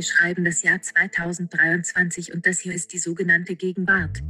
Wir schreiben das Jahr 2023 und das hier ist die sogenannte Gegenwart.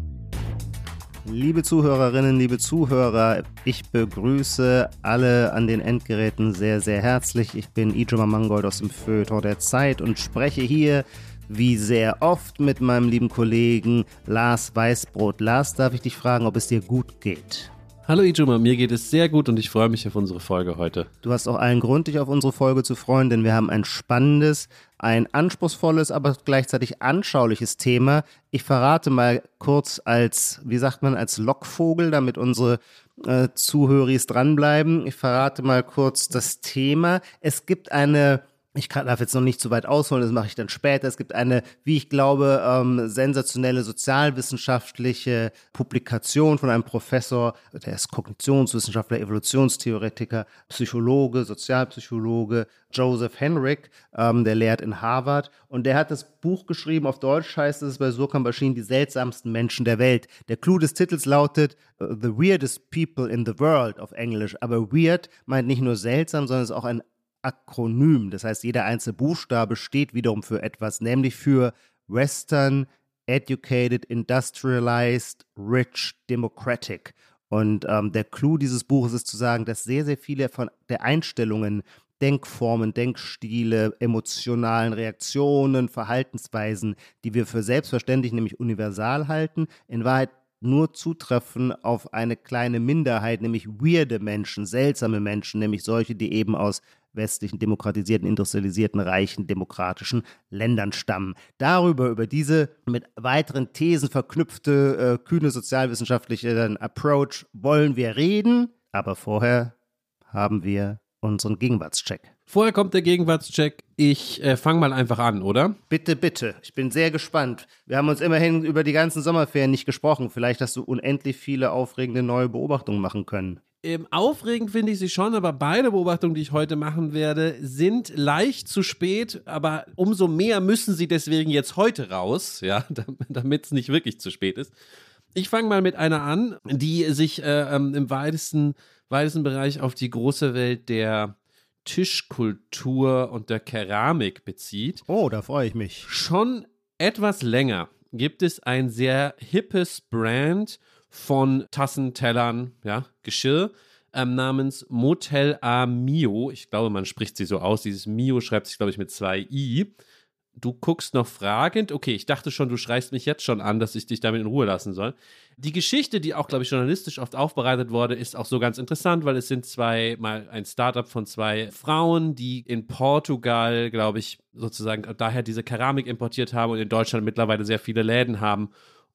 Liebe Zuhörerinnen, liebe Zuhörer, ich begrüße alle an den Endgeräten sehr, sehr herzlich. Ich bin Ijoma Mangold aus dem Feuilleton der Zeit und spreche hier wie sehr oft mit meinem lieben Kollegen Lars Weißbrot. Lars, darf ich dich fragen, ob es dir gut geht? Hallo Ijoma, mir geht es sehr gut und ich freue mich auf unsere Folge heute. Du hast auch allen Grund, dich auf unsere Folge zu freuen, denn wir haben ein spannendes, ein anspruchsvolles, aber gleichzeitig anschauliches Thema. Ich verrate mal kurz als, wie sagt man, als Lockvogel, damit unsere äh, Zuhörer dranbleiben. Ich verrate mal kurz das Thema. Es gibt eine ich kann, darf jetzt noch nicht zu weit ausholen, das mache ich dann später. Es gibt eine, wie ich glaube, ähm, sensationelle sozialwissenschaftliche Publikation von einem Professor, der ist Kognitionswissenschaftler, Evolutionstheoretiker, Psychologe, Sozialpsychologe, Joseph Henrik, ähm, der lehrt in Harvard. Und der hat das Buch geschrieben, auf Deutsch heißt es bei Surkamp erschienen, die seltsamsten Menschen der Welt. Der Clou des Titels lautet uh, The Weirdest People in the World auf Englisch. Aber weird meint nicht nur seltsam, sondern es ist auch ein Akronym. Das heißt, jeder einzelne Buchstabe steht wiederum für etwas, nämlich für Western, Educated, Industrialized, Rich, Democratic. Und ähm, der Clou dieses Buches ist zu sagen, dass sehr, sehr viele von der Einstellungen, Denkformen, Denkstile, emotionalen Reaktionen, Verhaltensweisen, die wir für selbstverständlich, nämlich universal halten, in Wahrheit nur zutreffen auf eine kleine Minderheit, nämlich weirde Menschen, seltsame Menschen, nämlich solche, die eben aus westlichen, demokratisierten, industrialisierten, reichen, demokratischen Ländern stammen. Darüber, über diese mit weiteren Thesen verknüpfte, äh, kühne sozialwissenschaftliche Approach wollen wir reden, aber vorher haben wir unseren Gegenwartscheck. Vorher kommt der Gegenwartscheck. Ich äh, fange mal einfach an, oder? Bitte, bitte. Ich bin sehr gespannt. Wir haben uns immerhin über die ganzen Sommerferien nicht gesprochen. Vielleicht hast du unendlich viele aufregende neue Beobachtungen machen können. Ähm, aufregend finde ich sie schon, aber beide Beobachtungen, die ich heute machen werde, sind leicht zu spät, aber umso mehr müssen sie deswegen jetzt heute raus, ja, damit es nicht wirklich zu spät ist. Ich fange mal mit einer an, die sich äh, ähm, im weitesten, weitesten Bereich auf die große Welt der Tischkultur und der Keramik bezieht. Oh, da freue ich mich. Schon etwas länger gibt es ein sehr hippes Brand von Tassen, Tellern, ja, Geschirr ähm, namens Motel A Mio. Ich glaube, man spricht sie so aus. Dieses Mio schreibt sich, glaube ich, mit zwei I. Du guckst noch fragend. Okay, ich dachte schon, du schreist mich jetzt schon an, dass ich dich damit in Ruhe lassen soll. Die Geschichte, die auch, glaube ich, journalistisch oft aufbereitet wurde, ist auch so ganz interessant, weil es sind zwei, mal ein Startup von zwei Frauen, die in Portugal, glaube ich, sozusagen daher diese Keramik importiert haben und in Deutschland mittlerweile sehr viele Läden haben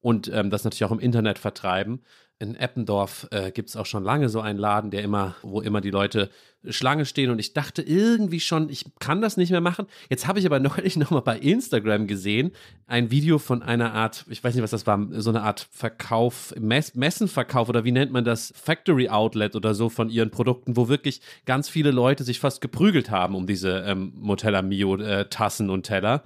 und ähm, das natürlich auch im Internet vertreiben. In Eppendorf äh, gibt es auch schon lange so einen Laden, der immer, wo immer die Leute Schlange stehen und ich dachte irgendwie schon, ich kann das nicht mehr machen. Jetzt habe ich aber neulich nochmal bei Instagram gesehen, ein Video von einer Art, ich weiß nicht, was das war, so eine Art Verkauf, Mess Messenverkauf oder wie nennt man das, Factory Outlet oder so von ihren Produkten, wo wirklich ganz viele Leute sich fast geprügelt haben um diese ähm, Motella Mio äh, Tassen und Teller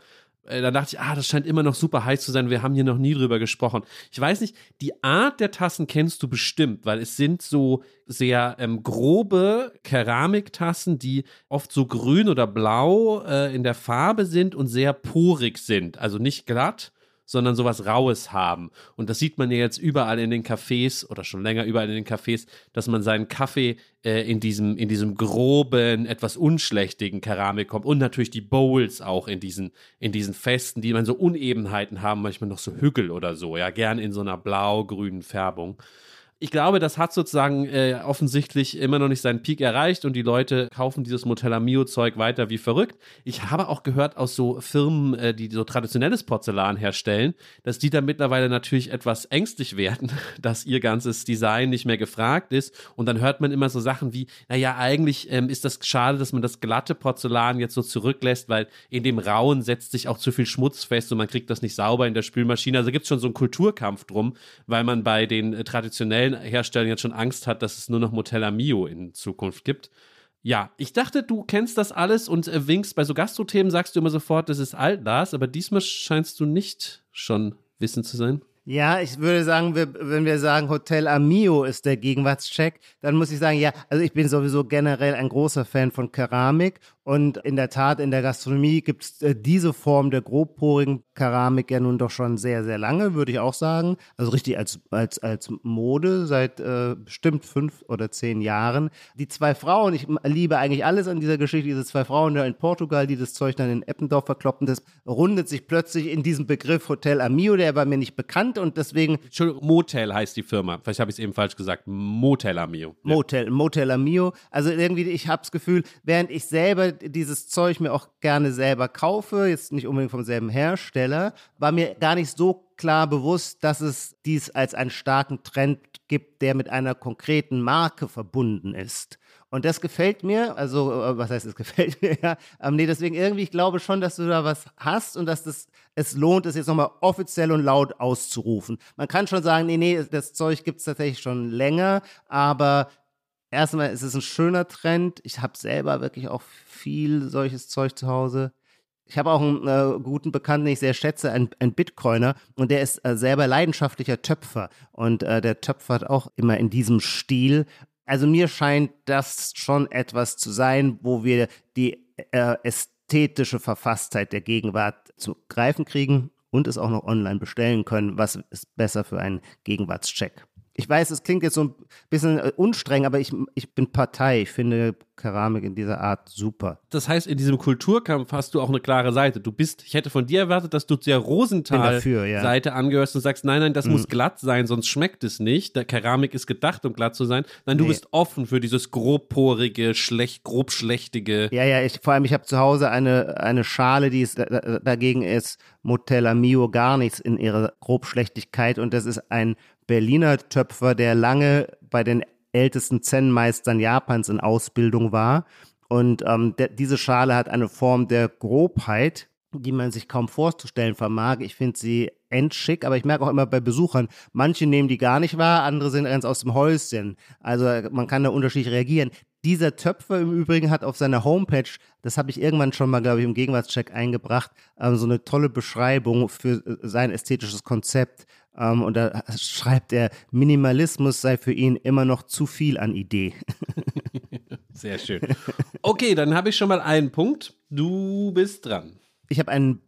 äh, da dachte ich, ah, das scheint immer noch super heiß zu sein. Wir haben hier noch nie drüber gesprochen. Ich weiß nicht, die Art der Tassen kennst du bestimmt, weil es sind so sehr ähm, grobe Keramiktassen, die oft so grün oder blau äh, in der Farbe sind und sehr porig sind. Also nicht glatt, sondern sowas Raues haben. Und das sieht man ja jetzt überall in den Cafés oder schon länger überall in den Cafés, dass man seinen Kaffee äh, in, diesem, in diesem groben, etwas unschlächtigen Keramik kommt. Und natürlich die Bowls auch in diesen, in diesen Festen, die man so Unebenheiten haben, manchmal noch so Hügel oder so, ja, gern in so einer blau-grünen Färbung ich glaube, das hat sozusagen äh, offensichtlich immer noch nicht seinen Peak erreicht und die Leute kaufen dieses Motella Mio Zeug weiter wie verrückt. Ich habe auch gehört aus so Firmen, äh, die so traditionelles Porzellan herstellen, dass die da mittlerweile natürlich etwas ängstlich werden, dass ihr ganzes Design nicht mehr gefragt ist und dann hört man immer so Sachen wie, naja, eigentlich ähm, ist das schade, dass man das glatte Porzellan jetzt so zurücklässt, weil in dem Rauen setzt sich auch zu viel Schmutz fest und man kriegt das nicht sauber in der Spülmaschine. Also gibt es schon so einen Kulturkampf drum, weil man bei den äh, traditionellen allen Herstellern jetzt schon Angst hat, dass es nur noch Motella Mio in Zukunft gibt. Ja, ich dachte, du kennst das alles und äh, winkst bei so Gastrothemen, sagst du immer sofort, das ist alt, Lars, aber diesmal scheinst du nicht schon wissen zu sein. Ja, ich würde sagen, wir, wenn wir sagen, Hotel Amio ist der Gegenwartscheck, dann muss ich sagen, ja, also ich bin sowieso generell ein großer Fan von Keramik und in der Tat, in der Gastronomie gibt es äh, diese Form der grobporigen Keramik ja nun doch schon sehr, sehr lange, würde ich auch sagen. Also richtig als, als, als Mode seit äh, bestimmt fünf oder zehn Jahren. Die zwei Frauen, ich liebe eigentlich alles an dieser Geschichte, diese zwei Frauen da in Portugal, die das Zeug dann in Eppendorf verkloppen, das rundet sich plötzlich in diesem Begriff Hotel Amio, der war mir nicht bekannt und deswegen. Entschuldigung, Motel heißt die Firma. Vielleicht habe ich es eben falsch gesagt. Motel Amio. Motel, Motel Amio. Also irgendwie, ich habe das Gefühl, während ich selber dieses Zeug mir auch gerne selber kaufe, jetzt nicht unbedingt vom selben Hersteller, war mir gar nicht so klar bewusst, dass es dies als einen starken Trend gibt, der mit einer konkreten Marke verbunden ist. Und das gefällt mir, also äh, was heißt, es gefällt mir, ja. Ähm, nee, deswegen irgendwie, ich glaube schon, dass du da was hast und dass das, es lohnt, es jetzt nochmal offiziell und laut auszurufen. Man kann schon sagen, nee, nee, das Zeug gibt es tatsächlich schon länger, aber erstmal ist es ein schöner Trend. Ich habe selber wirklich auch viel solches Zeug zu Hause. Ich habe auch einen äh, guten Bekannten, den ich sehr schätze, ein, ein Bitcoiner, und der ist äh, selber leidenschaftlicher Töpfer. Und äh, der töpfert auch immer in diesem Stil. Also mir scheint das schon etwas zu sein, wo wir die äh, ästhetische Verfasstheit der Gegenwart zu greifen kriegen und es auch noch online bestellen können. Was ist besser für einen Gegenwartscheck? Ich weiß, es klingt jetzt so ein bisschen äh, unstreng, aber ich, ich bin Partei. Ich finde Keramik in dieser Art super. Das heißt, in diesem Kulturkampf hast du auch eine klare Seite. Du bist, ich hätte von dir erwartet, dass du der Rosenthal-Seite ja. angehörst und sagst, nein, nein, das mhm. muss glatt sein, sonst schmeckt es nicht. Der Keramik ist gedacht, um glatt zu sein. Nein, du nee. bist offen für dieses grobporige, schlecht, grobschlechtige. Ja, ja, ich, vor allem, ich habe zu Hause eine, eine Schale, die ist, dagegen ist Motella Mio gar nichts in ihrer Grobschlechtigkeit und das ist ein Berliner Töpfer, der lange bei den ältesten Zen-Meistern Japans in Ausbildung war. Und ähm, der, diese Schale hat eine Form der Grobheit, die man sich kaum vorzustellen vermag. Ich finde sie endschick, aber ich merke auch immer bei Besuchern, manche nehmen die gar nicht wahr, andere sind ganz aus dem Häuschen. Also man kann da unterschiedlich reagieren. Dieser Töpfer im Übrigen hat auf seiner Homepage, das habe ich irgendwann schon mal, glaube ich, im Gegenwartscheck eingebracht, ähm, so eine tolle Beschreibung für äh, sein ästhetisches Konzept. Ähm, und da schreibt er, Minimalismus sei für ihn immer noch zu viel an Idee. Sehr schön. Okay, dann habe ich schon mal einen Punkt. Du bist dran. Ich habe einen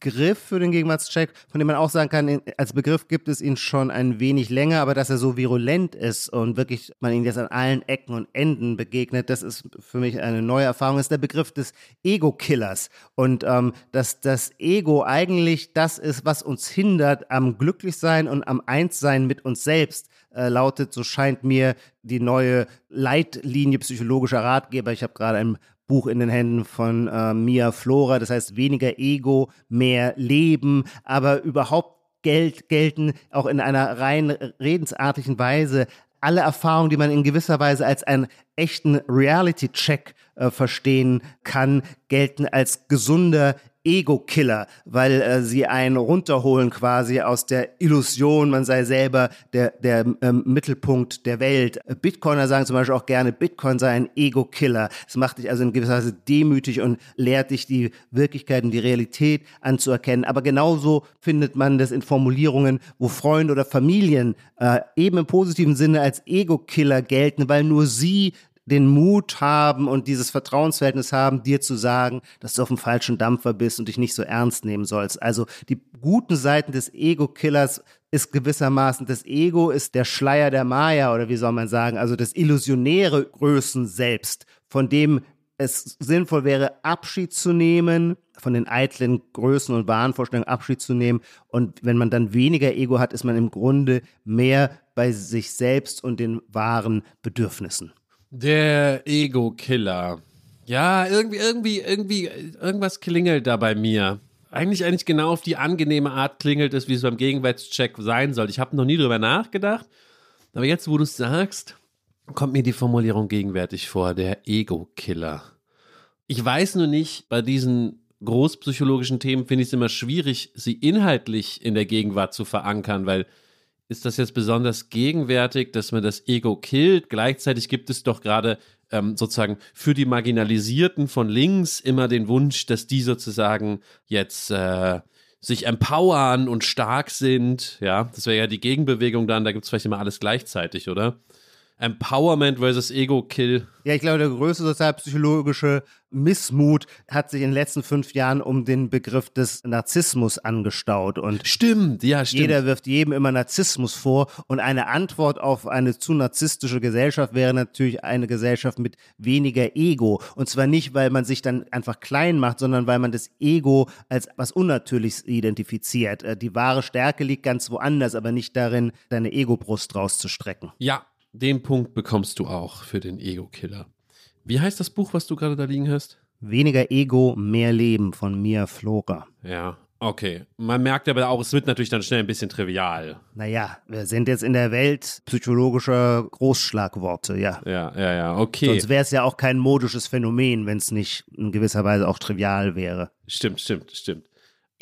Begriff für den Gegenwartscheck, von dem man auch sagen kann, als Begriff gibt es ihn schon ein wenig länger, aber dass er so virulent ist und wirklich man ihn jetzt an allen Ecken und Enden begegnet, das ist für mich eine neue Erfahrung, das ist der Begriff des Ego-Killers. Und ähm, dass das Ego eigentlich das ist, was uns hindert am Glücklichsein und am Einssein mit uns selbst. Äh, lautet, so scheint mir die neue Leitlinie psychologischer Ratgeber. Ich habe gerade ein Buch in den Händen von äh, Mia Flora. Das heißt, weniger Ego, mehr Leben, aber überhaupt Geld gelten auch in einer rein redensartigen Weise alle Erfahrungen, die man in gewisser Weise als einen echten Reality-Check äh, verstehen kann, gelten als gesunder Ego-Killer, weil äh, sie einen runterholen quasi aus der Illusion, man sei selber der, der ähm, Mittelpunkt der Welt. Bitcoiner sagen zum Beispiel auch gerne, Bitcoin sei ein Ego-Killer. Es macht dich also in gewisser Weise demütig und lehrt dich die Wirklichkeit und die Realität anzuerkennen. Aber genauso findet man das in Formulierungen, wo Freunde oder Familien äh, eben im positiven Sinne als Ego-Killer gelten, weil nur sie den Mut haben und dieses Vertrauensverhältnis haben, dir zu sagen, dass du auf dem falschen Dampfer bist und dich nicht so ernst nehmen sollst. Also die guten Seiten des Ego-Killers ist gewissermaßen, das Ego ist der Schleier der Maya oder wie soll man sagen, also das illusionäre Größen selbst, von dem es sinnvoll wäre, Abschied zu nehmen, von den eitlen Größen und Wahnvorstellungen Abschied zu nehmen. Und wenn man dann weniger Ego hat, ist man im Grunde mehr bei sich selbst und den wahren Bedürfnissen. Der Ego-Killer. Ja, irgendwie, irgendwie, irgendwie, irgendwas klingelt da bei mir. Eigentlich, eigentlich genau auf die angenehme Art klingelt es, wie es beim Gegenwartscheck sein soll. Ich habe noch nie drüber nachgedacht. Aber jetzt, wo du es sagst, kommt mir die Formulierung gegenwärtig vor, der Ego-Killer. Ich weiß nur nicht, bei diesen großpsychologischen Themen finde ich es immer schwierig, sie inhaltlich in der Gegenwart zu verankern, weil ist das jetzt besonders gegenwärtig, dass man das Ego killt. Gleichzeitig gibt es doch gerade ähm, sozusagen für die Marginalisierten von links immer den Wunsch, dass die sozusagen jetzt äh, sich empowern und stark sind. Ja, das wäre ja die Gegenbewegung dann. Da gibt es vielleicht immer alles gleichzeitig, oder? Empowerment versus Ego-Kill. Ja, ich glaube, der größte sozialpsychologische Missmut hat sich in den letzten fünf Jahren um den Begriff des Narzissmus angestaut. Und Stimmt, ja, stimmt. jeder wirft jedem immer Narzissmus vor. Und eine Antwort auf eine zu narzisstische Gesellschaft wäre natürlich eine Gesellschaft mit weniger Ego. Und zwar nicht, weil man sich dann einfach klein macht, sondern weil man das Ego als was Unnatürliches identifiziert. Äh, Die wahre Stärke liegt ganz woanders, aber nicht darin, deine Ego-Brust rauszustrecken. Ja, den Punkt bekommst du auch für den Ego-Killer. Wie heißt das Buch, was du gerade da liegen hast? Weniger Ego, mehr Leben von Mia Flora. Ja, okay. Man merkt aber auch, es wird natürlich dann schnell ein bisschen trivial. Naja, wir sind jetzt in der Welt psychologischer Großschlagworte, ja. Ja, ja, ja, okay. Sonst wäre es ja auch kein modisches Phänomen, wenn es nicht in gewisser Weise auch trivial wäre. Stimmt, stimmt, stimmt.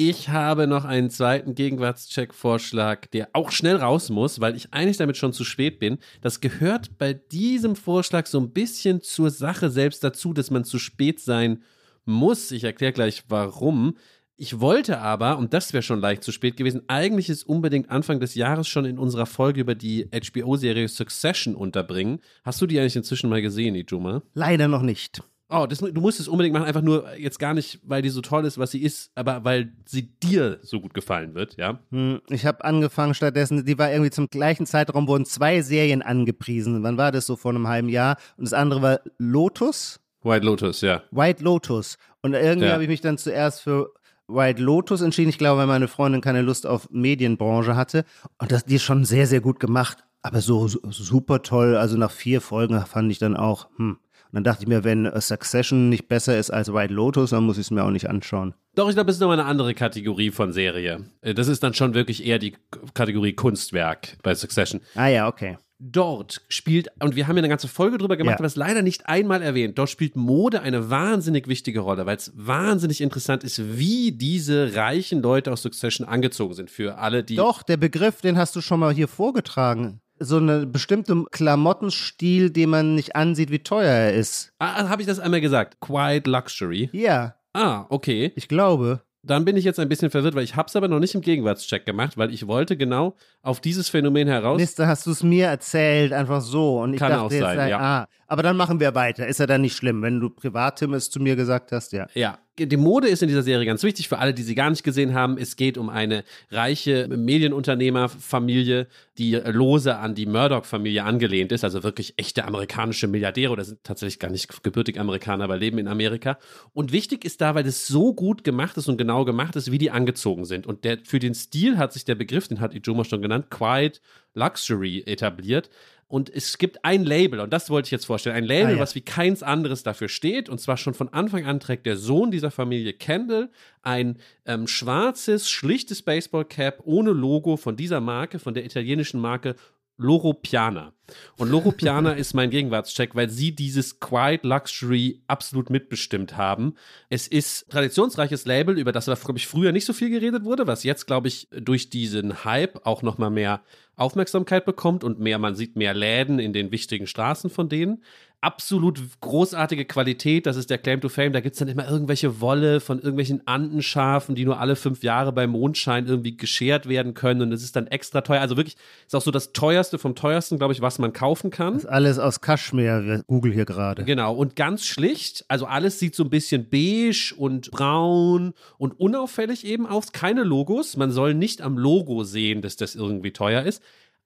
Ich habe noch einen zweiten Gegenwartscheck-Vorschlag, der auch schnell raus muss, weil ich eigentlich damit schon zu spät bin. Das gehört bei diesem Vorschlag so ein bisschen zur Sache selbst dazu, dass man zu spät sein muss. Ich erkläre gleich warum. Ich wollte aber, und das wäre schon leicht zu spät gewesen, eigentlich ist unbedingt Anfang des Jahres schon in unserer Folge über die HBO-Serie Succession unterbringen. Hast du die eigentlich inzwischen mal gesehen, Ijuma? Leider noch nicht. Oh, das, du musst es unbedingt machen, einfach nur jetzt gar nicht, weil die so toll ist, was sie ist, aber weil sie dir so gut gefallen wird, ja? Hm, Ich habe angefangen stattdessen, die war irgendwie zum gleichen Zeitraum, wurden zwei Serien angepriesen. Wann war das so vor einem halben Jahr? Und das andere war Lotus, White Lotus, ja. White Lotus. Und irgendwie Ja. habe ich mich dann zuerst für White Lotus entschieden. Ich glaube, weil meine Freundin keine Lust auf Medienbranche hatte. Und das, die ist schon sehr, sehr gut gemacht. Aber so, so super toll. Also nach vier Folgen fand ich dann auch, hm. Und dann dachte ich mir, wenn Succession nicht besser ist als White Lotus, dann muss ich es mir auch nicht anschauen. Doch, ich glaube, das ist nochmal eine andere Kategorie von Serie. Äh, Das ist dann schon wirklich eher die Kategorie Kunstwerk bei Succession. Ah ja, okay. Dort spielt, und wir haben ja eine ganze Folge drüber gemacht, Ja. aber es leider nicht einmal erwähnt, dort spielt Mode eine wahnsinnig wichtige Rolle, weil es wahnsinnig interessant ist, wie diese reichen Leute aus Succession angezogen sind. Für alle, die. Doch, der Begriff, den hast du schon mal hier vorgetragen. So eine bestimmte Klamottenstil, den man nicht ansieht, wie teuer er ist. Ah, habe ich das einmal gesagt? Quiet Luxury. Ja, Ah, okay. ich glaube. Dann bin ich jetzt ein bisschen verwirrt, weil ich habe es aber noch nicht im Gegenwartscheck gemacht, weil ich wollte genau auf dieses Phänomen heraus. Mister, hast du es mir erzählt, einfach so. Und ich Kann dachte auch jetzt, sein, sei, ja. ah, aber dann machen wir weiter. Ist ja dann nicht schlimm, wenn du privatim es zu mir gesagt hast, ja. Ja, die Mode ist in dieser Serie ganz wichtig für alle, die sie gar nicht gesehen haben. Es geht um eine reiche Medienunternehmerfamilie, die lose an die Murdoch-Familie angelehnt ist, also wirklich echte amerikanische Milliardäre oder sind tatsächlich gar nicht gebürtig Amerikaner, aber leben in Amerika. Und wichtig ist da, weil es so gut gemacht ist und genau gemacht ist, wie die angezogen sind. Und der, für den Stil hat sich der Begriff, den hat Ijoma schon genannt, Quiet Luxury etabliert. Und es gibt ein Label, und das wollte ich jetzt vorstellen, ein Label, Ah, ja. was wie keins anderes dafür steht. Und zwar schon von Anfang an trägt der Sohn dieser Familie Kendall ein ähm, schwarzes, schlichtes Baseballcap ohne Logo von dieser Marke, von der italienischen Marke Loro Piana. Und Loro Piana ist mein Gegenwartscheck, weil sie dieses Quiet Luxury absolut mitbestimmt haben. Es ist traditionsreiches Label, über das, glaube ich, früher nicht so viel geredet wurde, was jetzt, glaube ich, durch diesen Hype auch nochmal mehr Aufmerksamkeit bekommt und mehr, man sieht mehr Läden in den wichtigen Straßen von denen. Absolut großartige Qualität, das ist der Claim to Fame. Da gibt es dann immer irgendwelche Wolle von irgendwelchen Andenschafen, die nur alle fünf Jahre beim Mondschein irgendwie geschert werden können und es ist dann extra teuer. Also wirklich, ist auch so das teuerste vom teuersten, glaube ich, was man kaufen kann. Das ist alles aus Kaschmir, wir google hier gerade. Genau, und ganz schlicht, also alles sieht so ein bisschen beige und braun und unauffällig eben aus. Keine Logos. Man soll nicht am Logo sehen, dass das irgendwie teuer ist.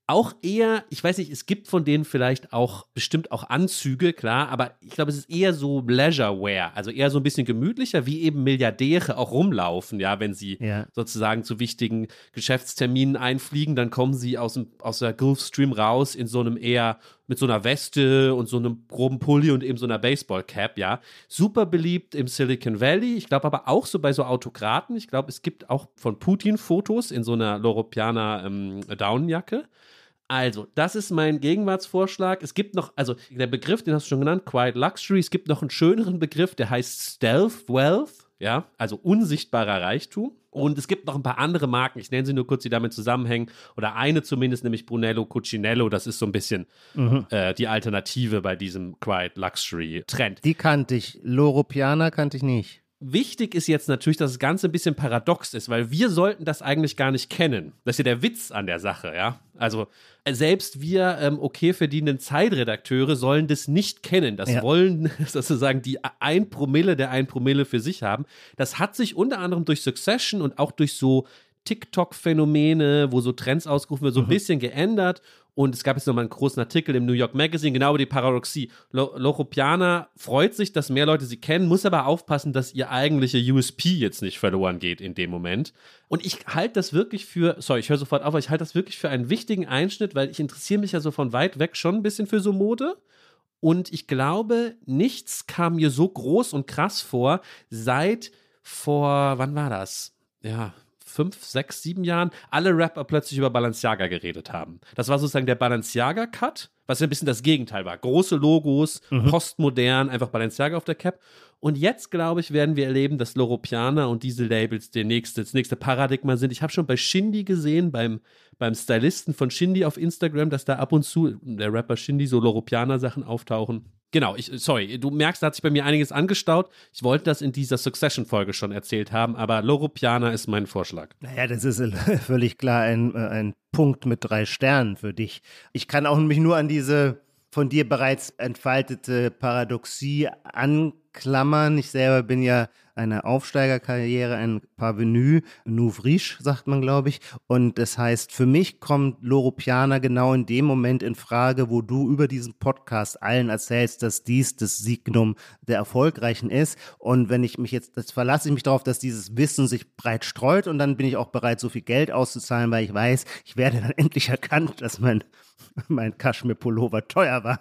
Auch eher, ich weiß nicht, es gibt von denen vielleicht auch bestimmt auch Anzüge, klar, aber ich glaube, es ist eher so Leisurewear, also eher so ein bisschen gemütlicher, wie eben Milliardäre auch rumlaufen, ja, wenn sie Ja. sozusagen zu wichtigen Geschäftsterminen einfliegen, dann kommen sie aus, dem, aus der Gulfstream raus in so einem eher mit so einer Weste und so einem groben Pulli und eben so einer Baseballcap, ja. Super beliebt im Silicon Valley. Ich glaube aber auch so bei so Autokraten. Ich glaube, es gibt auch von Putin Fotos in so einer Loropiana ähm, Daunenjacke. Also, das ist mein Gegenwartsvorschlag. Es gibt noch, also der Begriff, den hast du schon genannt, Quiet Luxury. Es gibt noch einen schöneren Begriff, der heißt Stealth Wealth, ja, also unsichtbarer Reichtum. Und es gibt noch ein paar andere Marken, ich nenne sie nur kurz, die damit zusammenhängen. Oder eine zumindest, nämlich Brunello Cucinello. Das ist so ein bisschen äh, die Alternative bei diesem Quiet Luxury Trend. Die kannte ich. Loro Piana kannte ich nicht. Wichtig ist jetzt natürlich, dass das Ganze ein bisschen paradox ist, weil wir sollten das eigentlich gar nicht kennen. Das ist ja der Witz an der Sache, ja. Also selbst wir ähm, okay verdienenden Zeitredakteure sollen das nicht kennen. Das Ja. wollen sozusagen die ein Promille der ein Promille für sich haben. Das hat sich unter anderem durch Succession und auch durch so TikTok-Phänomene, wo so Trends ausgerufen werden, so ein bisschen geändert. Und es gab jetzt nochmal einen großen Artikel im New York Magazine, genau über die Paradoxie. Lo Loropiana freut sich, dass mehr Leute sie kennen, muss aber aufpassen, dass ihr eigentliche USP jetzt nicht verloren geht in dem Moment. Und ich halte das wirklich für, sorry, ich höre sofort auf, aber ich halte das wirklich für einen wichtigen Einschnitt, weil ich interessiere mich ja so von weit weg schon ein bisschen für so Mode. Und ich glaube, nichts kam mir so groß und krass vor, seit vor, wann war das? Ja, fünf, sechs, sieben Jahren alle Rapper plötzlich über Balenciaga geredet haben. Das war sozusagen der Balenciaga-Cut, was ja ein bisschen das Gegenteil war. Große Logos, postmodern, einfach Balenciaga auf der Cap. Und jetzt, glaube ich, werden wir erleben, dass Loropiana und diese Labels der nächste, das nächste Paradigma sind. Ich habe schon bei Shindy gesehen, beim, beim Stylisten von Shindy auf Instagram, dass da ab und zu der Rapper Shindy so Loropiana-Sachen auftauchen. Genau, ich, sorry, du merkst, da hat sich bei mir einiges angestaut. Ich wollte das in dieser Succession-Folge schon erzählt haben, aber Loropiana ist mein Vorschlag. Naja, das ist völlig klar ein, äh, ein Punkt mit drei Sternen für dich. Ich kann auch mich nur an diese von dir bereits entfaltete Paradoxie anklammern. Ich selber bin ja eine Aufsteigerkarriere, ein Parvenu, Nouveau riche, sagt man, glaube ich. Und das heißt, für mich kommt Loropiana genau in dem Moment in Frage, wo du über diesen Podcast allen erzählst, dass dies das Signum der Erfolgreichen ist. Und wenn ich mich jetzt, das verlasse ich mich darauf, dass dieses Wissen sich breit streut und dann bin ich auch bereit, so viel Geld auszuzahlen, weil ich weiß, ich werde dann endlich erkannt, dass mein mein Kaschmir-Pullover teuer war.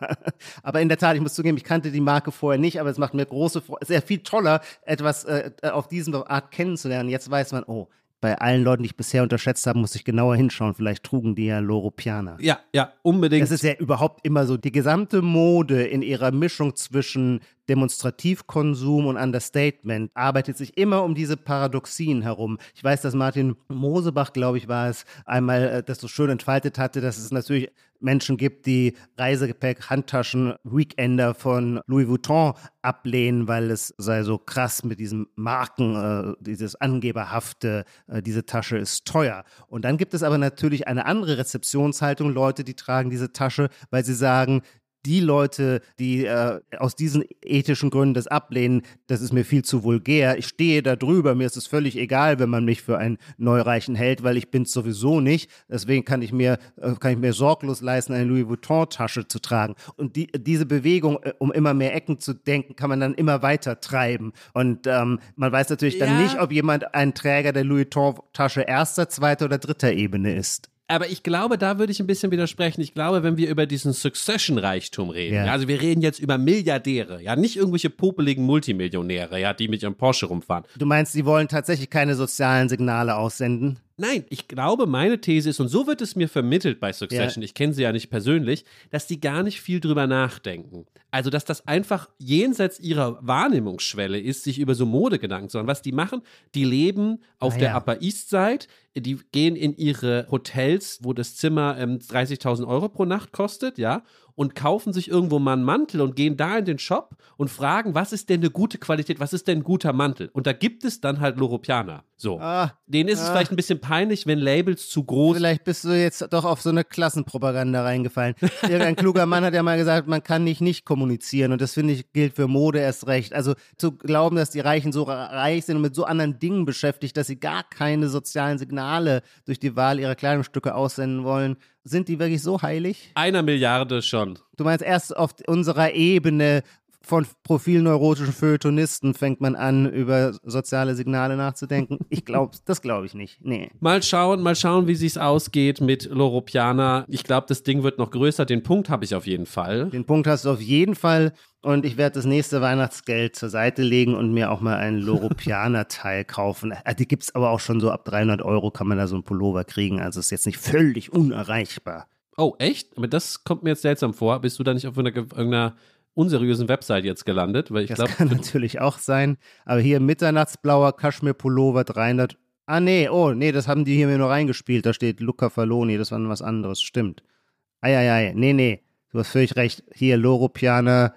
Aber in der Tat, ich muss zugeben, ich kannte die Marke vorher nicht, aber es macht mir große Freude, sehr viel toller, etwas äh, auf diese Art kennenzulernen. Jetzt weiß man, oh, bei allen Leuten, die ich bisher unterschätzt habe, muss ich genauer hinschauen. Vielleicht trugen die ja Loropiana. Ja, ja, unbedingt. Das ist ja überhaupt immer so. Die gesamte Mode in ihrer Mischung zwischen Demonstrativkonsum und Understatement arbeitet sich immer um diese Paradoxien herum. Ich weiß, dass Martin Mosebach, glaube ich, war es, einmal äh, das so schön entfaltet hatte, dass es natürlich Menschen gibt, die Reisegepäck, Handtaschen, Weekender von Louis Vuitton ablehnen, weil es sei so krass mit diesem Marken, äh, dieses Angeberhafte, äh, diese Tasche ist teuer. Und dann gibt es aber natürlich eine andere Rezeptionshaltung, Leute, die tragen diese Tasche, weil sie sagen, die Leute, die äh, aus diesen ethischen Gründen das ablehnen, das ist mir viel zu vulgär. Ich stehe da drüber, mir ist es völlig egal, wenn man mich für einen Neureichen hält, weil ich bin es sowieso nicht. Deswegen kann ich mir, äh, kann ich mir sorglos leisten, eine Louis Vuitton-Tasche zu tragen. Und die, diese Bewegung, äh, um immer mehr Ecken zu denken, kann man dann immer weiter treiben. Und ähm, man weiß natürlich dann Ja. nicht, ob jemand ein Träger der Louis Vuitton-Tasche erster, zweiter oder dritter Ebene ist. Aber ich glaube, da würde ich ein bisschen widersprechen. Ich glaube, wenn wir über diesen Succession-Reichtum reden, Ja. also wir reden jetzt über Milliardäre, ja, nicht irgendwelche popeligen Multimillionäre, ja, die mit ihrem Porsche rumfahren. Du meinst, sie wollen tatsächlich keine sozialen Signale aussenden? Nein, ich glaube, meine These ist, und so wird es mir vermittelt bei Succession, ich kenne sie ja nicht persönlich, dass die gar nicht viel drüber nachdenken. Also, dass das einfach jenseits ihrer Wahrnehmungsschwelle ist, sich über so Mode Gedanken zu machen. Was die machen, die leben auf Ah, der ja. Upper East Side, die gehen in ihre Hotels, wo das Zimmer ähm, 30.000 Euro pro Nacht kostet, ja, und kaufen sich irgendwo mal einen Mantel und gehen da in den Shop und fragen, was ist denn eine gute Qualität, was ist denn ein guter Mantel? Und da gibt es dann halt Loropiana. So. Ah, Denen ist es Ah. vielleicht ein bisschen peinlich, wenn Labels zu groß Vielleicht bist du jetzt doch auf so eine Klassenpropaganda reingefallen. Irgendein kluger Mann hat ja mal gesagt, man kann nicht nicht kommunizieren und das finde ich gilt für Mode erst recht. Also zu glauben, dass die Reichen so reich sind und mit so anderen Dingen beschäftigt, dass sie gar keine sozialen Signale durch die Wahl ihrer Kleidungsstücke aussenden wollen, sind die wirklich so heilig? einer Milliarde schon. Du meinst erst auf unserer Ebene von profilneurotischen Feuilletonisten fängt man an, über soziale Signale nachzudenken? Ich glaube, das glaube ich nicht. Nee. Mal schauen, mal schauen, wie sich's ausgeht mit Loropiana. Ich glaube, das Ding wird noch größer. Den Punkt habe ich auf jeden Fall. Den Punkt hast du auf jeden Fall. Und ich werde das nächste Weihnachtsgeld zur Seite legen und mir auch mal einen Loropianer-Teil kaufen. Äh, Die gibt es aber auch schon so ab 300 Euro kann man da so einen Pullover kriegen. Also ist jetzt nicht völlig unerreichbar. Oh, echt? Aber das kommt mir jetzt seltsam vor. Bist du da nicht auf einer, irgendeiner unseriösen Website jetzt gelandet? Weil ich Das glaube, kann natürlich auch sein. Aber hier Mitternachtsblauer Kaschmir-Pullover 300. Ah, nee, oh, nee, das haben die hier mir nur reingespielt. Da steht Luca Faloni, das war was anderes. Stimmt. Eieiei, nee, nee, du hast völlig recht. Hier Loropianer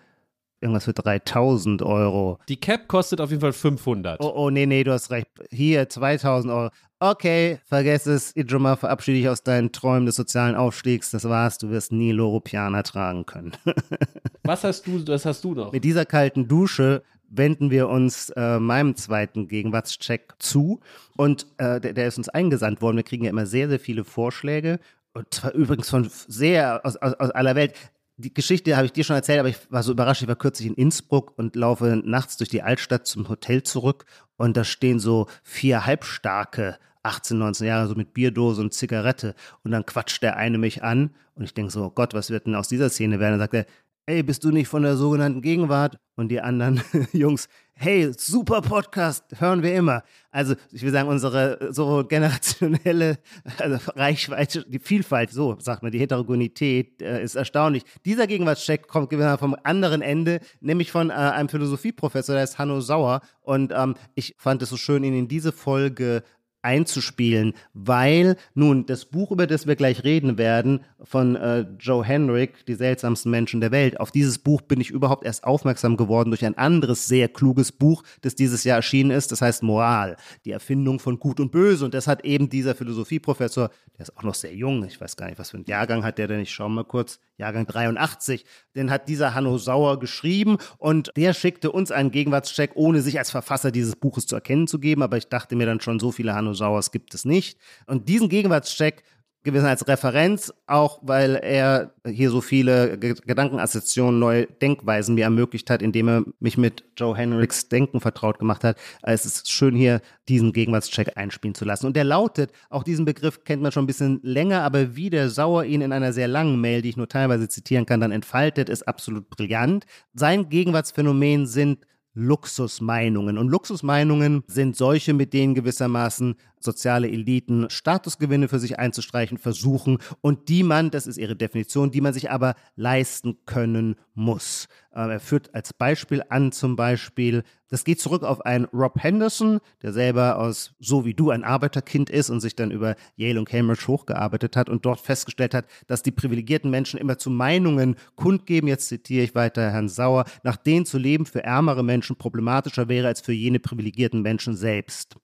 irgendwas für 3000 Euro. Die Cap kostet auf jeden Fall 500. Oh, oh, nee, nee, du hast recht. Hier 2000 Euro. Okay, vergess es. Ijoma, verabschiede dich aus deinen Träumen des sozialen Aufstiegs. Das war's. Du wirst nie Loropiana tragen können. was hast du, was hast du noch? Mit dieser kalten Dusche wenden wir uns äh, meinem zweiten Gegenwartscheck zu. Und äh, der, der, ist uns eingesandt worden. Wir kriegen ja immer sehr, sehr viele Vorschläge. Und zwar übrigens von sehr aus, aus, aus aller Welt die Geschichte habe ich dir schon erzählt, aber ich war so überrascht. Ich war kürzlich in Innsbruck und laufe nachts durch die Altstadt zum Hotel zurück und da stehen so vier halbstarke 18, 19 Jahre, so mit Bierdose und Zigarette. Und dann quatscht der eine mich an und ich denke so, oh Gott, was wird denn aus dieser Szene werden? Dann sagt er, ey, bist du nicht von der sogenannten Gegenwart? Und die anderen Jungs, hey, super Podcast, hören wir immer. Also ich will sagen, unsere so generationelle also Reichweite, die Vielfalt, so sagt man, die Heterogenität äh, ist erstaunlich. Dieser Gegenwartscheck kommt vom anderen Ende, nämlich von äh, einem Philosophieprofessor, der ist Hanno Sauer. Und ähm, ich fand es so schön, ihn in diese Folge einzuspielen, weil nun das Buch, über das wir gleich reden werden, von äh, Joe Henrik, Die seltsamsten Menschen der Welt, auf dieses Buch bin ich überhaupt erst aufmerksam geworden durch ein anderes sehr kluges Buch, das dieses Jahr erschienen ist, das heißt Moral, die Erfindung von Gut und Böse. Und das hat eben dieser Philosophieprofessor, der ist auch noch sehr jung, ich weiß gar nicht, was für einen Jahrgang hat der denn, ich schaue mal kurz, Jahrgang 83, den hat dieser Hanno Sauer geschrieben und der schickte uns einen Gegenwartscheck, ohne sich als Verfasser dieses Buches zu erkennen zu geben, aber ich dachte mir dann schon, so viele Hanno Sauers gibt es nicht. Und diesen Gegenwartscheck gewissen als Referenz, auch weil er hier so viele Gedankenassoziationen, neue Denkweisen mir ermöglicht hat, indem er mich mit Joe Henricks Denken vertraut gemacht hat. Es ist schön hier diesen Gegenwartscheck einspielen zu lassen. Und der lautet, auch diesen Begriff kennt man schon ein bisschen länger, aber wie der Sauer ihn in einer sehr langen Mail, die ich nur teilweise zitieren kann, dann entfaltet, ist absolut brillant. Sein Gegenwartsphänomen sind Luxusmeinungen. Und Luxusmeinungen sind solche, mit denen gewissermaßen soziale Eliten Statusgewinne für sich einzustreichen versuchen und die man, das ist ihre Definition, die man sich aber leisten können muss. Ähm, er führt als Beispiel an zum Beispiel, das geht zurück auf einen Rob Henderson, der selber aus so wie du ein Arbeiterkind ist und sich dann über Yale und Cambridge hochgearbeitet hat und dort festgestellt hat, dass die privilegierten Menschen immer zu Meinungen kundgeben, jetzt zitiere ich weiter Herrn Sauer, nach denen zu leben für ärmere Menschen problematischer wäre als für jene privilegierten Menschen selbst.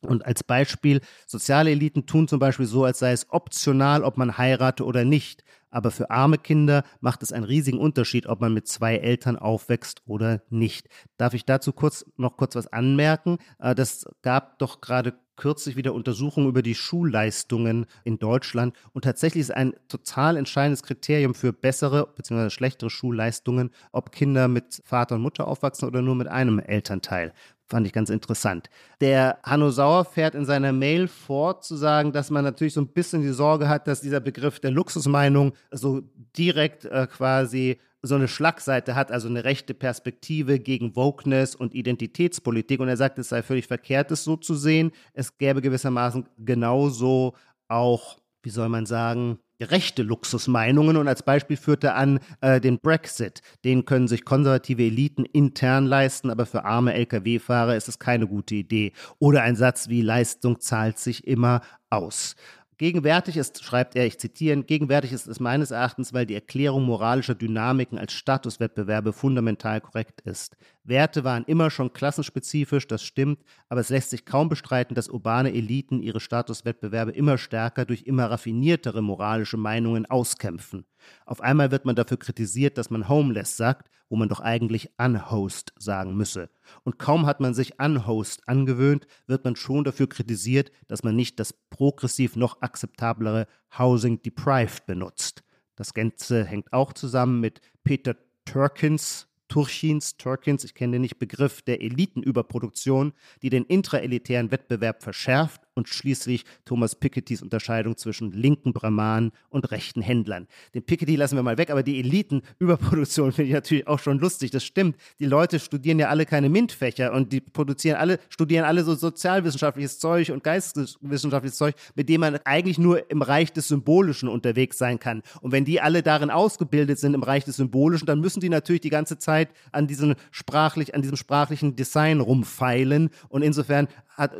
Und als Beispiel, soziale Eliten tun zum Beispiel so, als sei es optional, ob man heirate oder nicht. Aber für arme Kinder macht es einen riesigen Unterschied, ob man mit zwei Eltern aufwächst oder nicht. Darf ich dazu kurz noch kurz was anmerken? Äh, das gab doch gerade kürzlich wieder Untersuchungen über die Schulleistungen in Deutschland. Und tatsächlich ist ein total entscheidendes Kriterium für bessere bzw. schlechtere Schulleistungen, ob Kinder mit Vater und Mutter aufwachsen oder nur mit einem Elternteil. Fand ich ganz interessant. Der Hanno Sauer fährt in seiner Mail fort zu sagen, dass man natürlich so ein bisschen die Sorge hat, dass dieser Begriff der Luxusmeinung so direkt äh, quasi so eine Schlagseite hat, also eine rechte Perspektive gegen Wokeness und Identitätspolitik. Und er sagt, es sei völlig verkehrt, es so zu sehen. Es gäbe gewissermaßen genauso auch, wie soll man sagen, rechte Luxusmeinungen und als Beispiel führt er an äh, den Brexit. Den können sich konservative Eliten intern leisten, aber für arme Lkw-Fahrer ist es keine gute Idee. Oder ein Satz wie Leistung zahlt sich immer aus. Gegenwärtig ist, schreibt er, ich zitiere, gegenwärtig ist es meines Erachtens, weil die Erklärung moralischer Dynamiken als Statuswettbewerbe fundamental korrekt ist. Werte waren immer schon klassenspezifisch, das stimmt, aber es lässt sich kaum bestreiten, dass urbane Eliten ihre Statuswettbewerbe immer stärker durch immer raffiniertere moralische Meinungen auskämpfen. Auf einmal wird man dafür kritisiert, dass man homeless sagt, wo man doch eigentlich unhost sagen müsse. Und kaum hat man sich unhost angewöhnt, wird man schon dafür kritisiert, dass man nicht das progressiv noch akzeptablere housing deprived benutzt. Das Ganze hängt auch zusammen mit Peter Turkins Turchins, Turkins, ich kenne den nicht, Begriff der Elitenüberproduktion, die den intraelitären Wettbewerb verschärft und schließlich Thomas Pikettys Unterscheidung zwischen linken Brahmanen und rechten Händlern. Den Piketty lassen wir mal weg, aber die Elitenüberproduktion finde ich natürlich auch schon lustig. Das stimmt. Die Leute studieren ja alle keine MINT-Fächer und die produzieren alle, studieren alle so sozialwissenschaftliches Zeug und geisteswissenschaftliches Zeug, mit dem man eigentlich nur im Reich des Symbolischen unterwegs sein kann. Und wenn die alle darin ausgebildet sind im Reich des Symbolischen, dann müssen die natürlich die ganze Zeit an diesem sprachlich, an diesem sprachlichen Design rumfeilen. Und insofern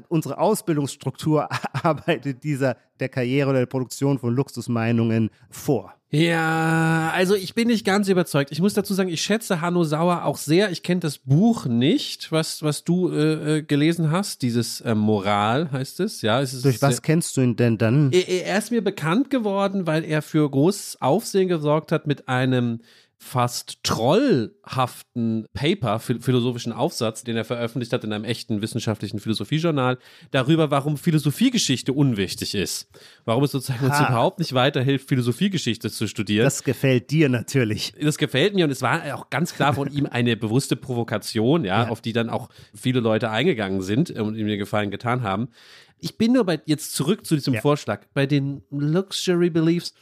unsere Ausbildungsstruktur arbeitet dieser der Karriere oder der Produktion von Luxusmeinungen vor. Ja, also ich bin nicht ganz überzeugt. Ich muss dazu sagen, ich schätze Hanno Sauer auch sehr. Ich kenne das Buch nicht, was, was du äh, äh gelesen hast. Dieses äh, Moral heißt es. Ja, es ist Durch was kennst du ihn denn dann? Er, er ist mir bekannt geworden, weil er für großes Aufsehen gesorgt hat mit einem fast trollhaften Paper, philosophischen Aufsatz, den er veröffentlicht hat in einem echten wissenschaftlichen Philosophiejournal, darüber, warum Philosophiegeschichte unwichtig ist. Warum es sozusagen ha. uns überhaupt nicht weiterhilft, Philosophiegeschichte zu studieren. Das gefällt dir natürlich. Das gefällt mir und es war auch ganz klar von ihm eine bewusste Provokation, ja, ja, auf die dann auch viele Leute eingegangen sind und ihm den Gefallen getan haben. Ich bin nur bei, jetzt zurück zu diesem ja. Vorschlag. Bei den Luxury Beliefs.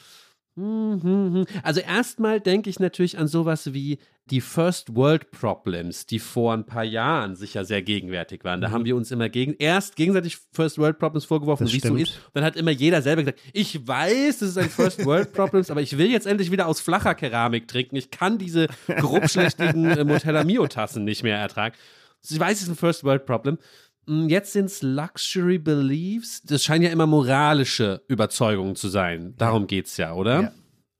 Also erstmal denke ich natürlich an sowas wie die First World Problems, die vor ein paar Jahren sicher sehr gegenwärtig waren. Da mhm. haben wir uns immer gegen, erst gegenseitig First World Problems vorgeworfen, wie es so ist. Dann hat immer jeder selber gesagt, ich weiß, das ist ein First World Problems, aber ich will jetzt endlich wieder aus flacher Keramik trinken. Ich kann diese grobschlächtigen äh, Motella Mio Tassen nicht mehr ertragen. Ich weiß, es ist ein First World Problem. Hm, jetzt sind es Luxury Beliefs. Das scheinen ja immer moralische Überzeugungen zu sein. Darum geht es ja, oder? Ja.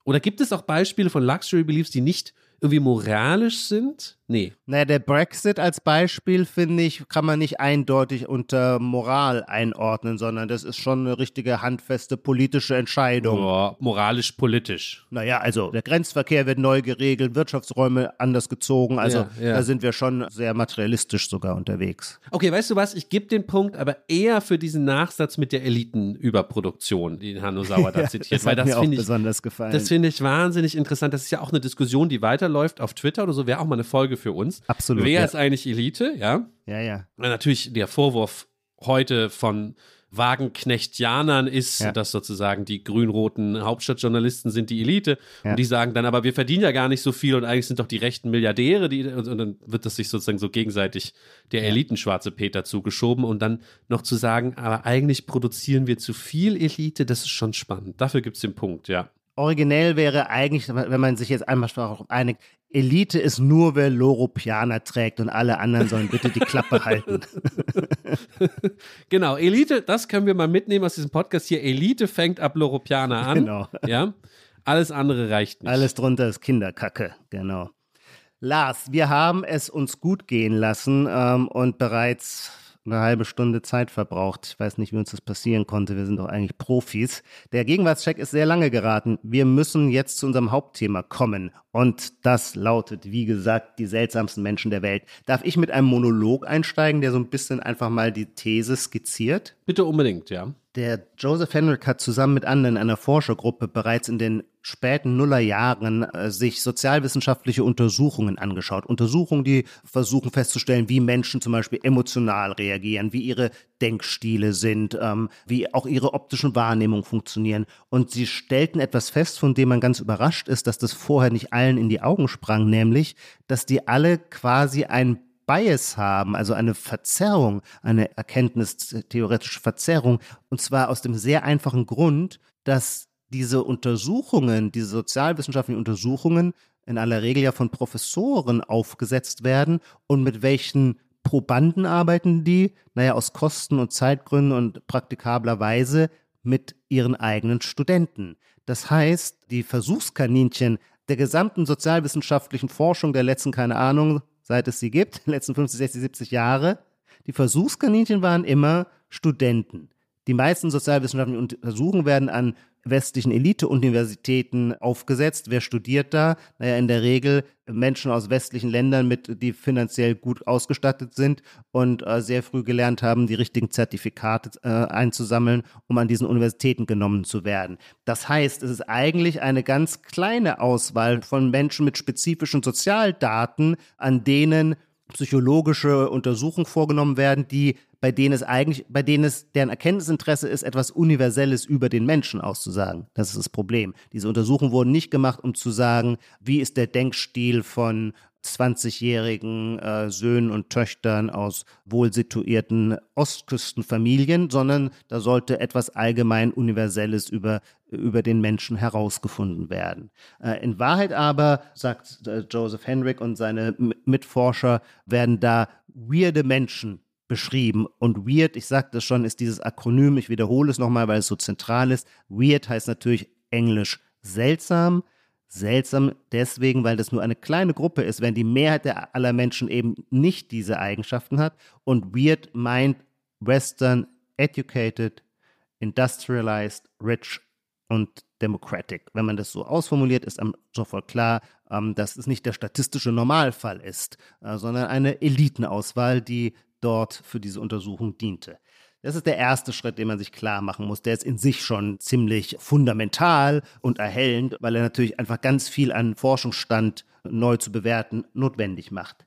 Oder gibt es auch Beispiele von Luxury Beliefs, die nicht irgendwie moralisch sind? Nee. Naja, der Brexit als Beispiel, finde ich, kann man nicht eindeutig unter Moral einordnen, sondern das ist schon eine richtige handfeste politische Entscheidung. Oh, moralisch-politisch. Naja, also der Grenzverkehr wird neu geregelt, Wirtschaftsräume anders gezogen, also ja, ja. da sind wir schon sehr materialistisch sogar unterwegs. Okay, weißt du was, ich gebe den Punkt, aber eher für diesen Nachsatz mit der Elitenüberproduktion, den Hanno Sauer da zitiert, das weil das finde ich besonders gefallen. Das finde ich wahnsinnig interessant. Das ist ja auch eine Diskussion, die weiterläuft auf Twitter oder so, wäre auch mal eine Folge für uns. Absolut. Wer ja. ist eigentlich Elite? Ja. Ja, ja. Natürlich der Vorwurf heute von Wagenknechtianern ist, ja. dass sozusagen die grün-roten Hauptstadtjournalisten sind die Elite. Ja. Und die sagen dann, aber wir verdienen ja gar nicht so viel und eigentlich sind doch die rechten Milliardäre, die, und, und dann wird das sich sozusagen so gegenseitig der Elitenschwarze Peter zugeschoben und dann noch zu sagen, aber eigentlich produzieren wir zu viel Elite, das ist schon spannend. Dafür gibt es den Punkt, ja. Originell wäre eigentlich, wenn man sich jetzt einmal darauf einigt, Elite ist nur, wer Loropianer trägt und alle anderen sollen bitte die Klappe halten. genau, Elite, das können wir mal mitnehmen aus diesem Podcast hier. Elite fängt ab Loropianer an. Genau. Ja, alles andere reicht nicht. Alles drunter ist Kinderkacke, genau. Lars, wir haben es uns gut gehen lassen ähm, und bereits eine halbe Stunde Zeit verbraucht. Ich weiß nicht, wie uns das passieren konnte. Wir sind doch eigentlich Profis. Der Gegenwartscheck ist sehr lange geraten. Wir müssen jetzt zu unserem Hauptthema kommen. Und das lautet, wie gesagt, die seltsamsten Menschen der Welt. Darf ich mit einem Monolog einsteigen, der so ein bisschen einfach mal die These skizziert? Bitte unbedingt, ja. Der Joseph Henrik hat zusammen mit anderen einer Forschergruppe bereits in den späten Nullerjahren äh, sich sozialwissenschaftliche Untersuchungen angeschaut. Untersuchungen, die versuchen festzustellen, wie Menschen zum Beispiel emotional reagieren, wie ihre Denkstile sind, ähm, wie auch ihre optischen Wahrnehmungen funktionieren. Und sie stellten etwas fest, von dem man ganz überrascht ist, dass das vorher nicht allen in die Augen sprang, nämlich, dass die alle quasi ein Bias haben, also eine Verzerrung, eine erkenntnistheoretische Verzerrung, und zwar aus dem sehr einfachen Grund, dass diese Untersuchungen, diese sozialwissenschaftlichen Untersuchungen in aller Regel ja von Professoren aufgesetzt werden und mit welchen Probanden arbeiten die? Naja, aus Kosten- und Zeitgründen und praktikablerweise mit ihren eigenen Studenten. Das heißt, die Versuchskaninchen der gesamten sozialwissenschaftlichen Forschung der letzten, keine Ahnung, seit es sie gibt, letzten 50, 60, 70 Jahre. Die Versuchskaninchen waren immer Studenten. Die meisten sozialwissenschaftlichen Untersuchungen werden an westlichen Elite-Universitäten aufgesetzt. Wer studiert da? Naja, in der Regel Menschen aus westlichen Ländern, mit, die finanziell gut ausgestattet sind und äh, sehr früh gelernt haben, die richtigen Zertifikate äh, einzusammeln, um an diesen Universitäten genommen zu werden. Das heißt, es ist eigentlich eine ganz kleine Auswahl von Menschen mit spezifischen Sozialdaten, an denen psychologische Untersuchungen vorgenommen werden, die bei denen es eigentlich, bei denen es deren Erkenntnisinteresse ist, etwas Universelles über den Menschen auszusagen. Das ist das Problem. Diese Untersuchungen wurden nicht gemacht, um zu sagen, wie ist der Denkstil von 20-jährigen äh, Söhnen und Töchtern aus wohlsituierten Ostküstenfamilien, sondern da sollte etwas allgemein Universelles über, über den Menschen herausgefunden werden. Äh, in Wahrheit aber, sagt äh, Joseph Henrik und seine Mitforscher, werden da weirde Menschen beschrieben. Und weird, ich sagte schon, ist dieses Akronym, ich wiederhole es nochmal, weil es so zentral ist. Weird heißt natürlich englisch seltsam. Seltsam deswegen, weil das nur eine kleine Gruppe ist, wenn die Mehrheit der aller Menschen eben nicht diese Eigenschaften hat. Und weird meint Western, educated, industrialized, rich und democratic. Wenn man das so ausformuliert, ist einem sofort klar, ähm, dass es nicht der statistische Normalfall ist, äh, sondern eine Elitenauswahl, die dort für diese Untersuchung diente. Das ist der erste Schritt, den man sich klar machen muss. Der ist in sich schon ziemlich fundamental und erhellend, weil er natürlich einfach ganz viel an Forschungsstand neu zu bewerten notwendig macht.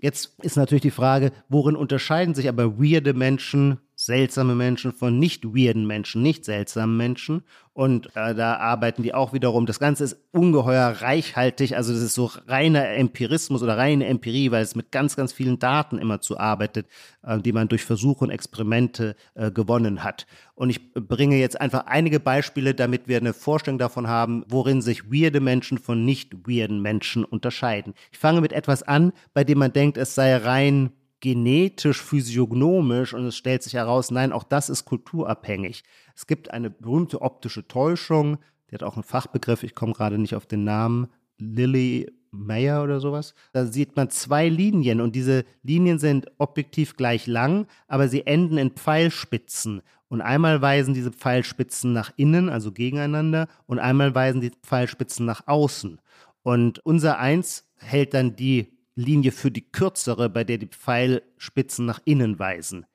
Jetzt ist natürlich die Frage, worin unterscheiden sich aber weirde Menschen seltsame Menschen von nicht weirden Menschen, nicht seltsamen Menschen. Und äh, da arbeiten die auch wiederum. Das Ganze ist ungeheuer reichhaltig. Also das ist so reiner Empirismus oder reine Empirie, weil es mit ganz, ganz vielen Daten immer zu arbeitet, äh, die man durch Versuche und Experimente äh, gewonnen hat. Und ich bringe jetzt einfach einige Beispiele, damit wir eine Vorstellung davon haben, worin sich weirde Menschen von nicht weirden Menschen unterscheiden. Ich fange mit etwas an, bei dem man denkt, es sei rein genetisch, physiognomisch und es stellt sich heraus, nein, auch das ist kulturabhängig. Es gibt eine berühmte optische Täuschung, die hat auch einen Fachbegriff, ich komme gerade nicht auf den Namen, Lily Mayer oder sowas. Da sieht man zwei Linien und diese Linien sind objektiv gleich lang, aber sie enden in Pfeilspitzen. Und einmal weisen diese Pfeilspitzen nach innen, also gegeneinander, und einmal weisen die Pfeilspitzen nach außen. Und unser Eins hält dann die Linie für die kürzere, bei der die Pfeilspitzen nach innen weisen,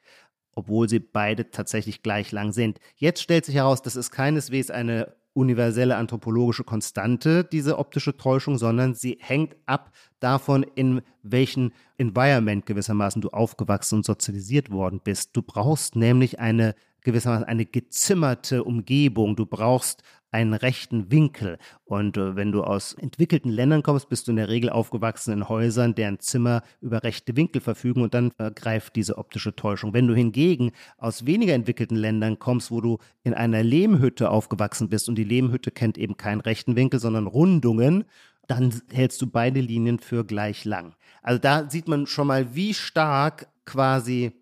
obwohl sie beide tatsächlich gleich lang sind. Jetzt stellt sich heraus, das ist keineswegs eine universelle anthropologische Konstante, diese optische Täuschung, sondern sie hängt ab davon, in welchem Environment gewissermaßen du aufgewachsen und sozialisiert worden bist. Du brauchst nämlich eine gewissermaßen eine gezimmerte Umgebung. Du brauchst einen rechten Winkel. Und äh, wenn du aus entwickelten Ländern kommst, bist du in der Regel aufgewachsen in Häusern, deren Zimmer über rechte Winkel verfügen und dann greift diese optische Täuschung. Wenn du hingegen aus weniger entwickelten Ländern kommst, wo du in einer Lehmhütte aufgewachsen bist und die Lehmhütte kennt eben keinen rechten Winkel, sondern Rundungen, dann hältst du beide Linien für gleich lang. Also da sieht man schon mal, wie stark quasi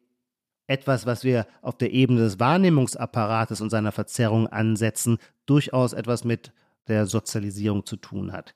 etwas, was wir auf der Ebene des Wahrnehmungsapparates und seiner Verzerrung ansetzen, durchaus etwas mit der Sozialisierung zu tun hat.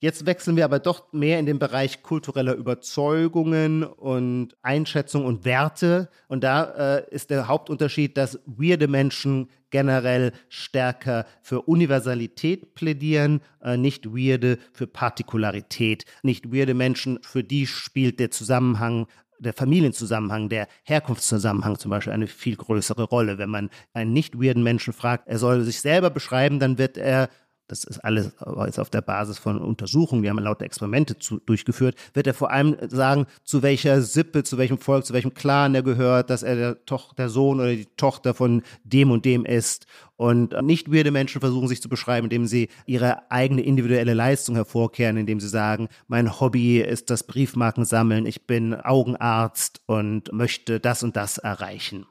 Jetzt wechseln wir aber doch mehr in den Bereich kultureller Überzeugungen und Einschätzung und Werte. Und da äh, ist der Hauptunterschied, dass weirde Menschen generell stärker für Universalität plädieren, äh, nicht weirde für Partikularität. Nicht weirde Menschen, für die spielt der Zusammenhang der Familienzusammenhang, der Herkunftszusammenhang zum Beispiel eine viel größere Rolle. Wenn man einen nicht weirden Menschen fragt, er soll sich selber beschreiben, dann wird er das ist alles jetzt auf der Basis von Untersuchungen, wir haben lauter Experimente zu, durchgeführt, wird er vor allem sagen, zu welcher Sippe, zu welchem Volk, zu welchem Clan er gehört, dass er der, Toch der Sohn oder die Tochter von dem und dem ist. Und nicht weirde Menschen versuchen sich zu beschreiben, indem sie ihre eigene individuelle Leistung hervorkehren, indem sie sagen, mein Hobby ist das Briefmarkensammeln, ich bin Augenarzt und möchte das und das erreichen.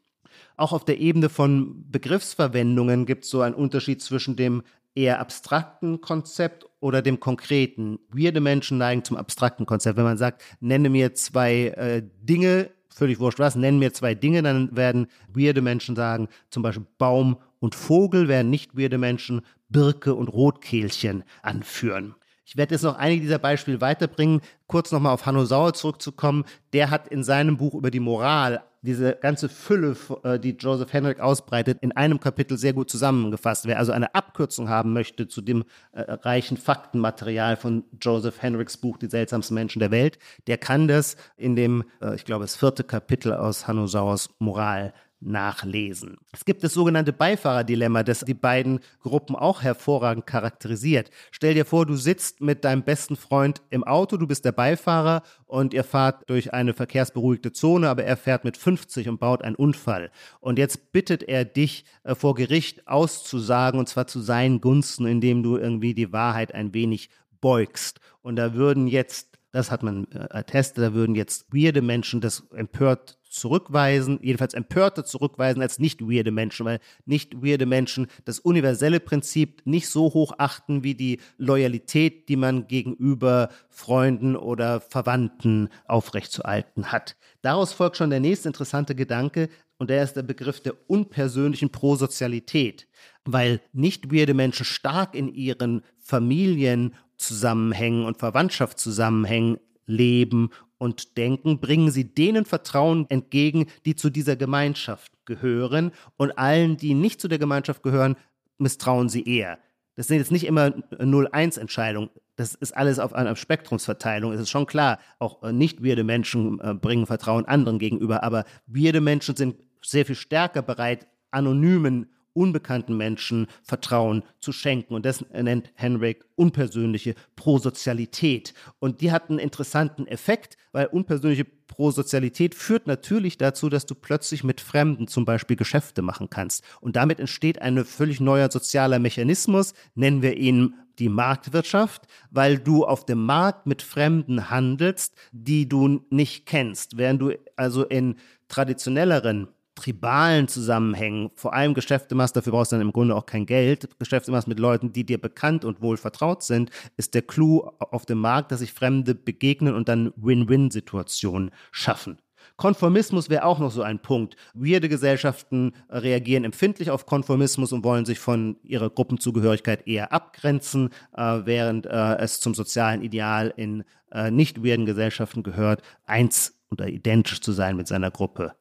Auch auf der Ebene von Begriffsverwendungen gibt es so einen Unterschied zwischen dem eher abstrakten Konzept oder dem konkreten. Weirde Menschen neigen zum abstrakten Konzept. Wenn man sagt, nenne mir zwei äh, Dinge, völlig wurscht was, nenne mir zwei Dinge, dann werden weirde Menschen sagen, zum Beispiel Baum und Vogel, werden nicht weirde Menschen Birke und Rotkehlchen anführen. Ich werde jetzt noch einige dieser Beispiele weiterbringen. Kurz nochmal auf Hanno Sauer zurückzukommen. Der hat in seinem Buch über die Moral diese ganze Fülle, äh, die Joseph Henrik ausbreitet, in einem Kapitel sehr gut zusammengefasst. Wer also eine Abkürzung haben möchte zu dem äh, reichen Faktenmaterial von Joseph Henriks Buch Die seltsamsten Menschen der Welt, der kann das in dem, äh, ich glaube, das vierte Kapitel aus Hanno Sauers Moral nachlesen. Es gibt das sogenannte Beifahrerdilemma, das die beiden Gruppen auch hervorragend charakterisiert. Stell dir vor, du sitzt mit deinem besten Freund im Auto, du bist der Beifahrer und ihr fahrt durch eine verkehrsberuhigte Zone, aber er fährt mit 50 und baut einen Unfall. Und jetzt bittet er dich äh, vor Gericht auszusagen und zwar zu seinen Gunsten, indem du irgendwie die Wahrheit ein wenig beugst. Und da würden jetzt das hat man äh, attestet, da würden jetzt weirde Menschen das empört zurückweisen, jedenfalls empörter zurückweisen als nicht weirde Menschen, weil nicht weirde Menschen das universelle Prinzip nicht so hoch achten wie die Loyalität, die man gegenüber Freunden oder Verwandten aufrechtzuerhalten hat. Daraus folgt schon der nächste interessante Gedanke, und der ist der Begriff der unpersönlichen Prosozialität, weil nicht weirde Menschen stark in ihren Familienzusammenhängen und Verwandtschaftszusammenhängen leben und denken, bringen sie denen Vertrauen entgegen, die zu dieser Gemeinschaft gehören und allen, die nicht zu der Gemeinschaft gehören, misstrauen sie eher. Das sind jetzt nicht immer 0-1-Entscheidungen. Das ist alles auf einer Spektrumsverteilung. Es ist schon klar, auch äh, nicht weirde Menschen äh, bringen Vertrauen anderen gegenüber, aber weirde Menschen sind sehr viel stärker bereit, anonymen unbekannten Menschen Vertrauen zu schenken. Und das nennt Henrik unpersönliche Prosozialität. Und die hat einen interessanten Effekt, weil unpersönliche Prosozialität führt natürlich dazu, dass du plötzlich mit Fremden zum Beispiel Geschäfte machen kannst. Und damit entsteht ein völlig neuer sozialer Mechanismus, nennen wir ihn die Marktwirtschaft, weil du auf dem Markt mit Fremden handelst, die du nicht kennst. Während du also in traditionelleren tribalen Zusammenhängen vor allem Geschäfte machst, dafür brauchst du dann im Grunde auch kein Geld, Geschäfte machst mit Leuten, die dir bekannt und wohl vertraut sind, ist der Clou auf dem Markt, dass sich Fremde begegnen und dann Win-Win-Situationen schaffen. Konformismus wäre auch noch so ein Punkt. Weirde Gesellschaften reagieren empfindlich auf Konformismus und wollen sich von ihrer Gruppenzugehörigkeit eher abgrenzen, äh, während äh, es zum sozialen Ideal in äh, nicht weirden Gesellschaften gehört, eins oder identisch zu sein mit seiner Gruppe.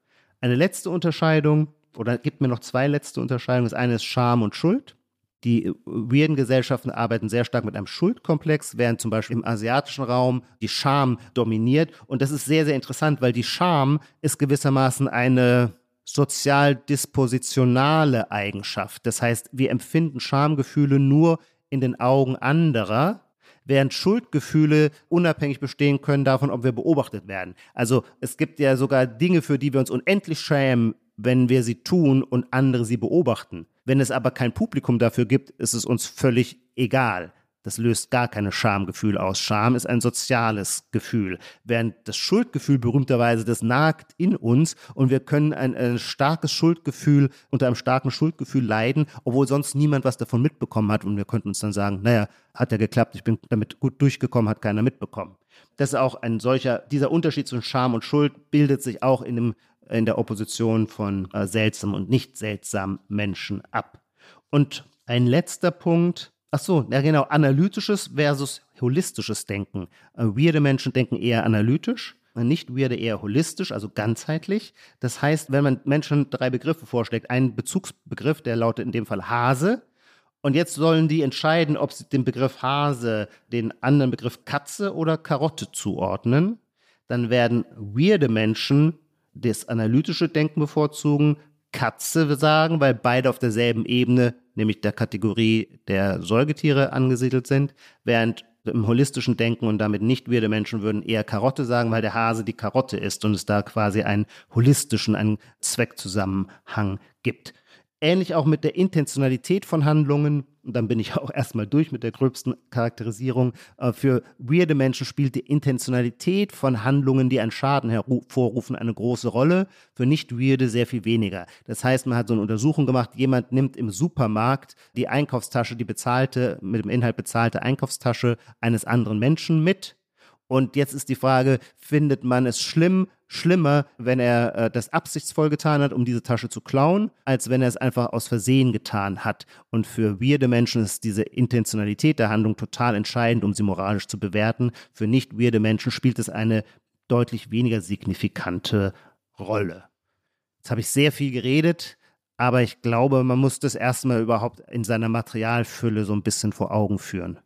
Eine letzte Unterscheidung, oder gibt mir noch zwei letzte Unterscheidungen. Das eine ist Scham und Schuld. Die weirden Gesellschaften arbeiten sehr stark mit einem Schuldkomplex, während zum Beispiel im asiatischen Raum die Scham dominiert. Und das ist sehr, sehr interessant, weil die Scham ist gewissermaßen eine sozial dispositionale Eigenschaft. Das heißt, wir empfinden Schamgefühle nur in den Augen anderer während Schuldgefühle unabhängig bestehen können davon, ob wir beobachtet werden. Also es gibt ja sogar Dinge, für die wir uns unendlich schämen, wenn wir sie tun und andere sie beobachten. Wenn es aber kein Publikum dafür gibt, ist es uns völlig egal. Das löst gar keine Schamgefühl aus. Scham ist ein soziales Gefühl, während das Schuldgefühl berühmterweise, das nagt in uns und wir können ein, ein starkes Schuldgefühl, unter einem starken Schuldgefühl leiden, obwohl sonst niemand was davon mitbekommen hat und wir könnten uns dann sagen, naja, hat ja geklappt, ich bin damit gut durchgekommen, hat keiner mitbekommen. Das ist auch ein solcher, dieser Unterschied zwischen Scham und Schuld bildet sich auch in, dem, in der Opposition von äh, seltsamen und nicht seltsamen Menschen ab. Und ein letzter Punkt, Ach so, ja genau, analytisches versus holistisches Denken. Äh, weirde Menschen denken eher analytisch, nicht weirde eher holistisch, also ganzheitlich. Das heißt, wenn man Menschen drei Begriffe vorschlägt, einen Bezugsbegriff, der lautet in dem Fall Hase, und jetzt sollen die entscheiden, ob sie dem Begriff Hase den anderen Begriff Katze oder Karotte zuordnen, dann werden weirde Menschen das analytische Denken bevorzugen, Katze sagen, weil beide auf derselben Ebene nämlich der Kategorie der Säugetiere angesiedelt sind, während im holistischen Denken und damit nicht weirde Menschen würden eher Karotte sagen, weil der Hase die Karotte ist und es da quasi einen holistischen, einen Zweckzusammenhang gibt. Ähnlich auch mit der Intentionalität von Handlungen und dann bin ich auch erstmal durch mit der gröbsten Charakterisierung. Äh, für weirde Menschen spielt die Intentionalität von Handlungen, die einen Schaden hervorrufen, eine große Rolle. Für nicht weirde sehr viel weniger. Das heißt, man hat so eine Untersuchung gemacht, jemand nimmt im Supermarkt die Einkaufstasche, die bezahlte, mit dem Inhalt bezahlte Einkaufstasche eines anderen Menschen mit. Und jetzt ist die Frage, findet man es schlimm, schlimmer, wenn er äh, das absichtsvoll getan hat, um diese Tasche zu klauen, als wenn er es einfach aus Versehen getan hat. Und für weirde Menschen ist diese Intentionalität der Handlung total entscheidend, um sie moralisch zu bewerten. Für nicht weirde Menschen spielt es eine deutlich weniger signifikante Rolle. Jetzt habe ich sehr viel geredet, aber ich glaube, man muss das erstmal überhaupt in seiner Materialfülle so ein bisschen vor Augen führen.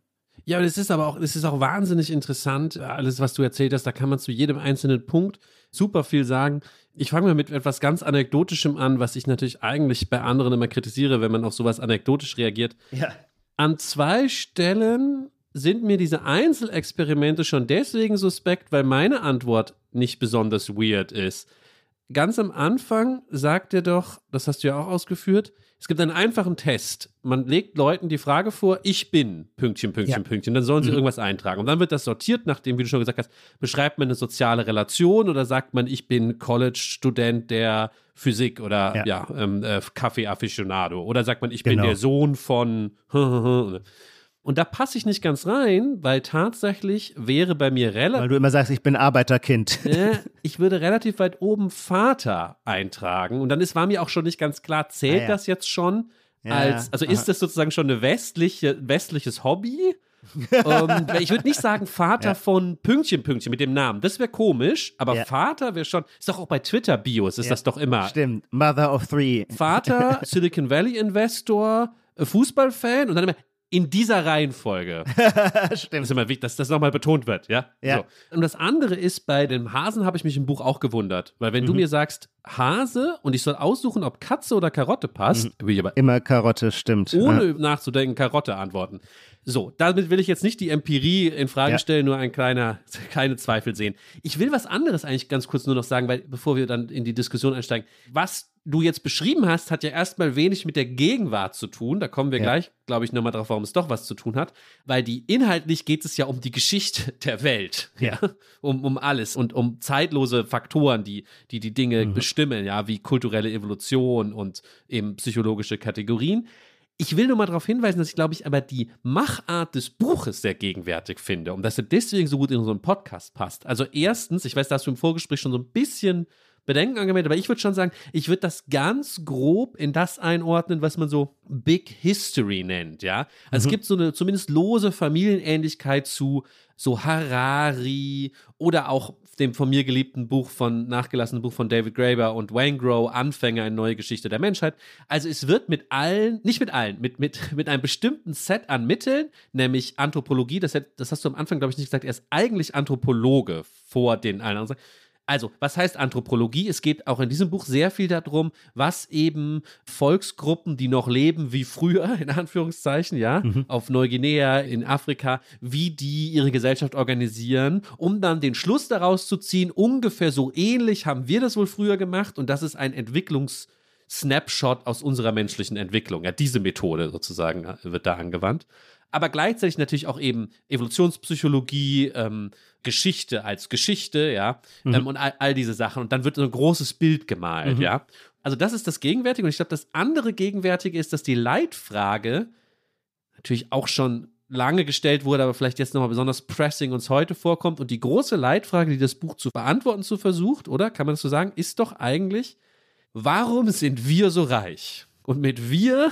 Ja, das ist aber auch, das ist auch wahnsinnig interessant, alles, was du erzählt hast. Da kann man zu jedem einzelnen Punkt super viel sagen. Ich fange mal mit etwas ganz Anekdotischem an, was ich natürlich eigentlich bei anderen immer kritisiere, wenn man auf sowas anekdotisch reagiert. Ja. An zwei Stellen sind mir diese Einzelexperimente schon deswegen suspekt, weil meine Antwort nicht besonders weird ist. Ganz am Anfang sagt er doch, das hast du ja auch ausgeführt, es gibt einen einfachen Test. Man legt Leuten die Frage vor, ich bin, Pünktchen, Pünktchen, Ja. Pünktchen. Dann sollen sie Mhm. irgendwas eintragen. Und dann wird das sortiert, nachdem, wie du schon gesagt hast, beschreibt man eine soziale Relation oder sagt man, ich bin College-Student der Physik oder ja, Ja. ähm, äh, Kaffee-Afficionado. Oder sagt man, ich bin Genau. der Sohn von. Und da passe ich nicht ganz rein, weil tatsächlich wäre bei mir relativ. Weil du immer sagst, ich bin Arbeiterkind. Äh, ich würde relativ weit oben Vater eintragen. Und dann ist, war mir auch schon nicht ganz klar, zählt Ah, ja. das jetzt schon Ja, als, also ist das sozusagen schon eine westliche, westliches Hobby? ähm, weil ich würde nicht sagen Vater Ja. von Pünktchen, Pünktchen mit dem Namen. Das wäre komisch, aber Ja. Vater wäre schon, ist doch auch bei Twitter-Bios, ist Ja. das doch immer. Stimmt, Mother of Three. Vater, Silicon Valley Investor, äh, Fußballfan und dann immer in dieser Reihenfolge. Das Stimmt. ist immer wichtig, dass das nochmal betont wird, ja? Ja. So. Und das andere ist, bei dem Hasen habe ich mich im Buch auch gewundert. Weil wenn du Mhm. mir sagst, Hase und ich soll aussuchen, ob Katze oder Karotte passt, Mhm. will ich aber Immer Karotte, stimmt. ohne nachzudenken Karotte antworten. So, damit will ich jetzt nicht die Empirie in Frage Ja. stellen, nur ein kleiner, keine Zweifel sehen. Ich will was anderes eigentlich ganz kurz nur noch sagen, weil bevor wir dann in die Diskussion einsteigen, was du jetzt beschrieben hast, hat ja erstmal wenig mit der Gegenwart zu tun. Da kommen wir Ja. gleich, glaube ich, nochmal drauf, warum es doch was zu tun hat. Weil die inhaltlich geht es ja um die Geschichte der Welt. Ja. Um, um alles und um zeitlose Faktoren, die die, die Dinge Mhm. bestimmen, ja, wie kulturelle Evolution und eben psychologische Kategorien. Ich will nur mal darauf hinweisen, dass ich, glaube ich, aber die Machart des Buches sehr gegenwärtig finde und dass er deswegen so gut in so einen Podcast passt. Also erstens, ich weiß, da hast du im Vorgespräch schon so ein bisschen Bedenken angemeldet, aber ich würde schon sagen, ich würde das ganz grob in das einordnen, was man so Big History nennt, ja. Also es gibt so eine zumindest lose Familienähnlichkeit zu so Harari oder auch dem von mir geliebten Buch von, nachgelassenen Buch von David Graeber und Wayne Grow, Anfänger in neue Geschichte der Menschheit. Also es wird mit allen, nicht mit allen, mit, mit, mit einem bestimmten Set an Mitteln, nämlich Anthropologie, das, das hast du am Anfang, glaube ich, nicht gesagt, er ist eigentlich Anthropologe vor den allen anderen. Also, was heißt Anthropologie? Es geht auch in diesem Buch sehr viel darum, was eben Volksgruppen, die noch leben wie früher, in Anführungszeichen, ja, auf Neuguinea, in Afrika, wie die ihre Gesellschaft organisieren, um dann den Schluss daraus zu ziehen, ungefähr so ähnlich haben wir das wohl früher gemacht und das ist ein Entwicklungs- Snapshot aus unserer menschlichen Entwicklung. Ja, diese Methode sozusagen äh, wird da angewandt. Aber gleichzeitig natürlich auch eben Evolutionspsychologie, ähm, Geschichte als Geschichte, ja, ähm, und all, all diese Sachen. Und dann wird so ein großes Bild gemalt, ja. Also das ist das Gegenwärtige. Und ich glaube, das andere Gegenwärtige ist, dass die Leitfrage natürlich auch schon lange gestellt wurde, aber vielleicht jetzt nochmal besonders pressing uns heute vorkommt. Und die große Leitfrage, die das Buch zu beantworten zu versucht, oder kann man das so sagen, ist doch eigentlich, warum sind wir so reich? Und mit wir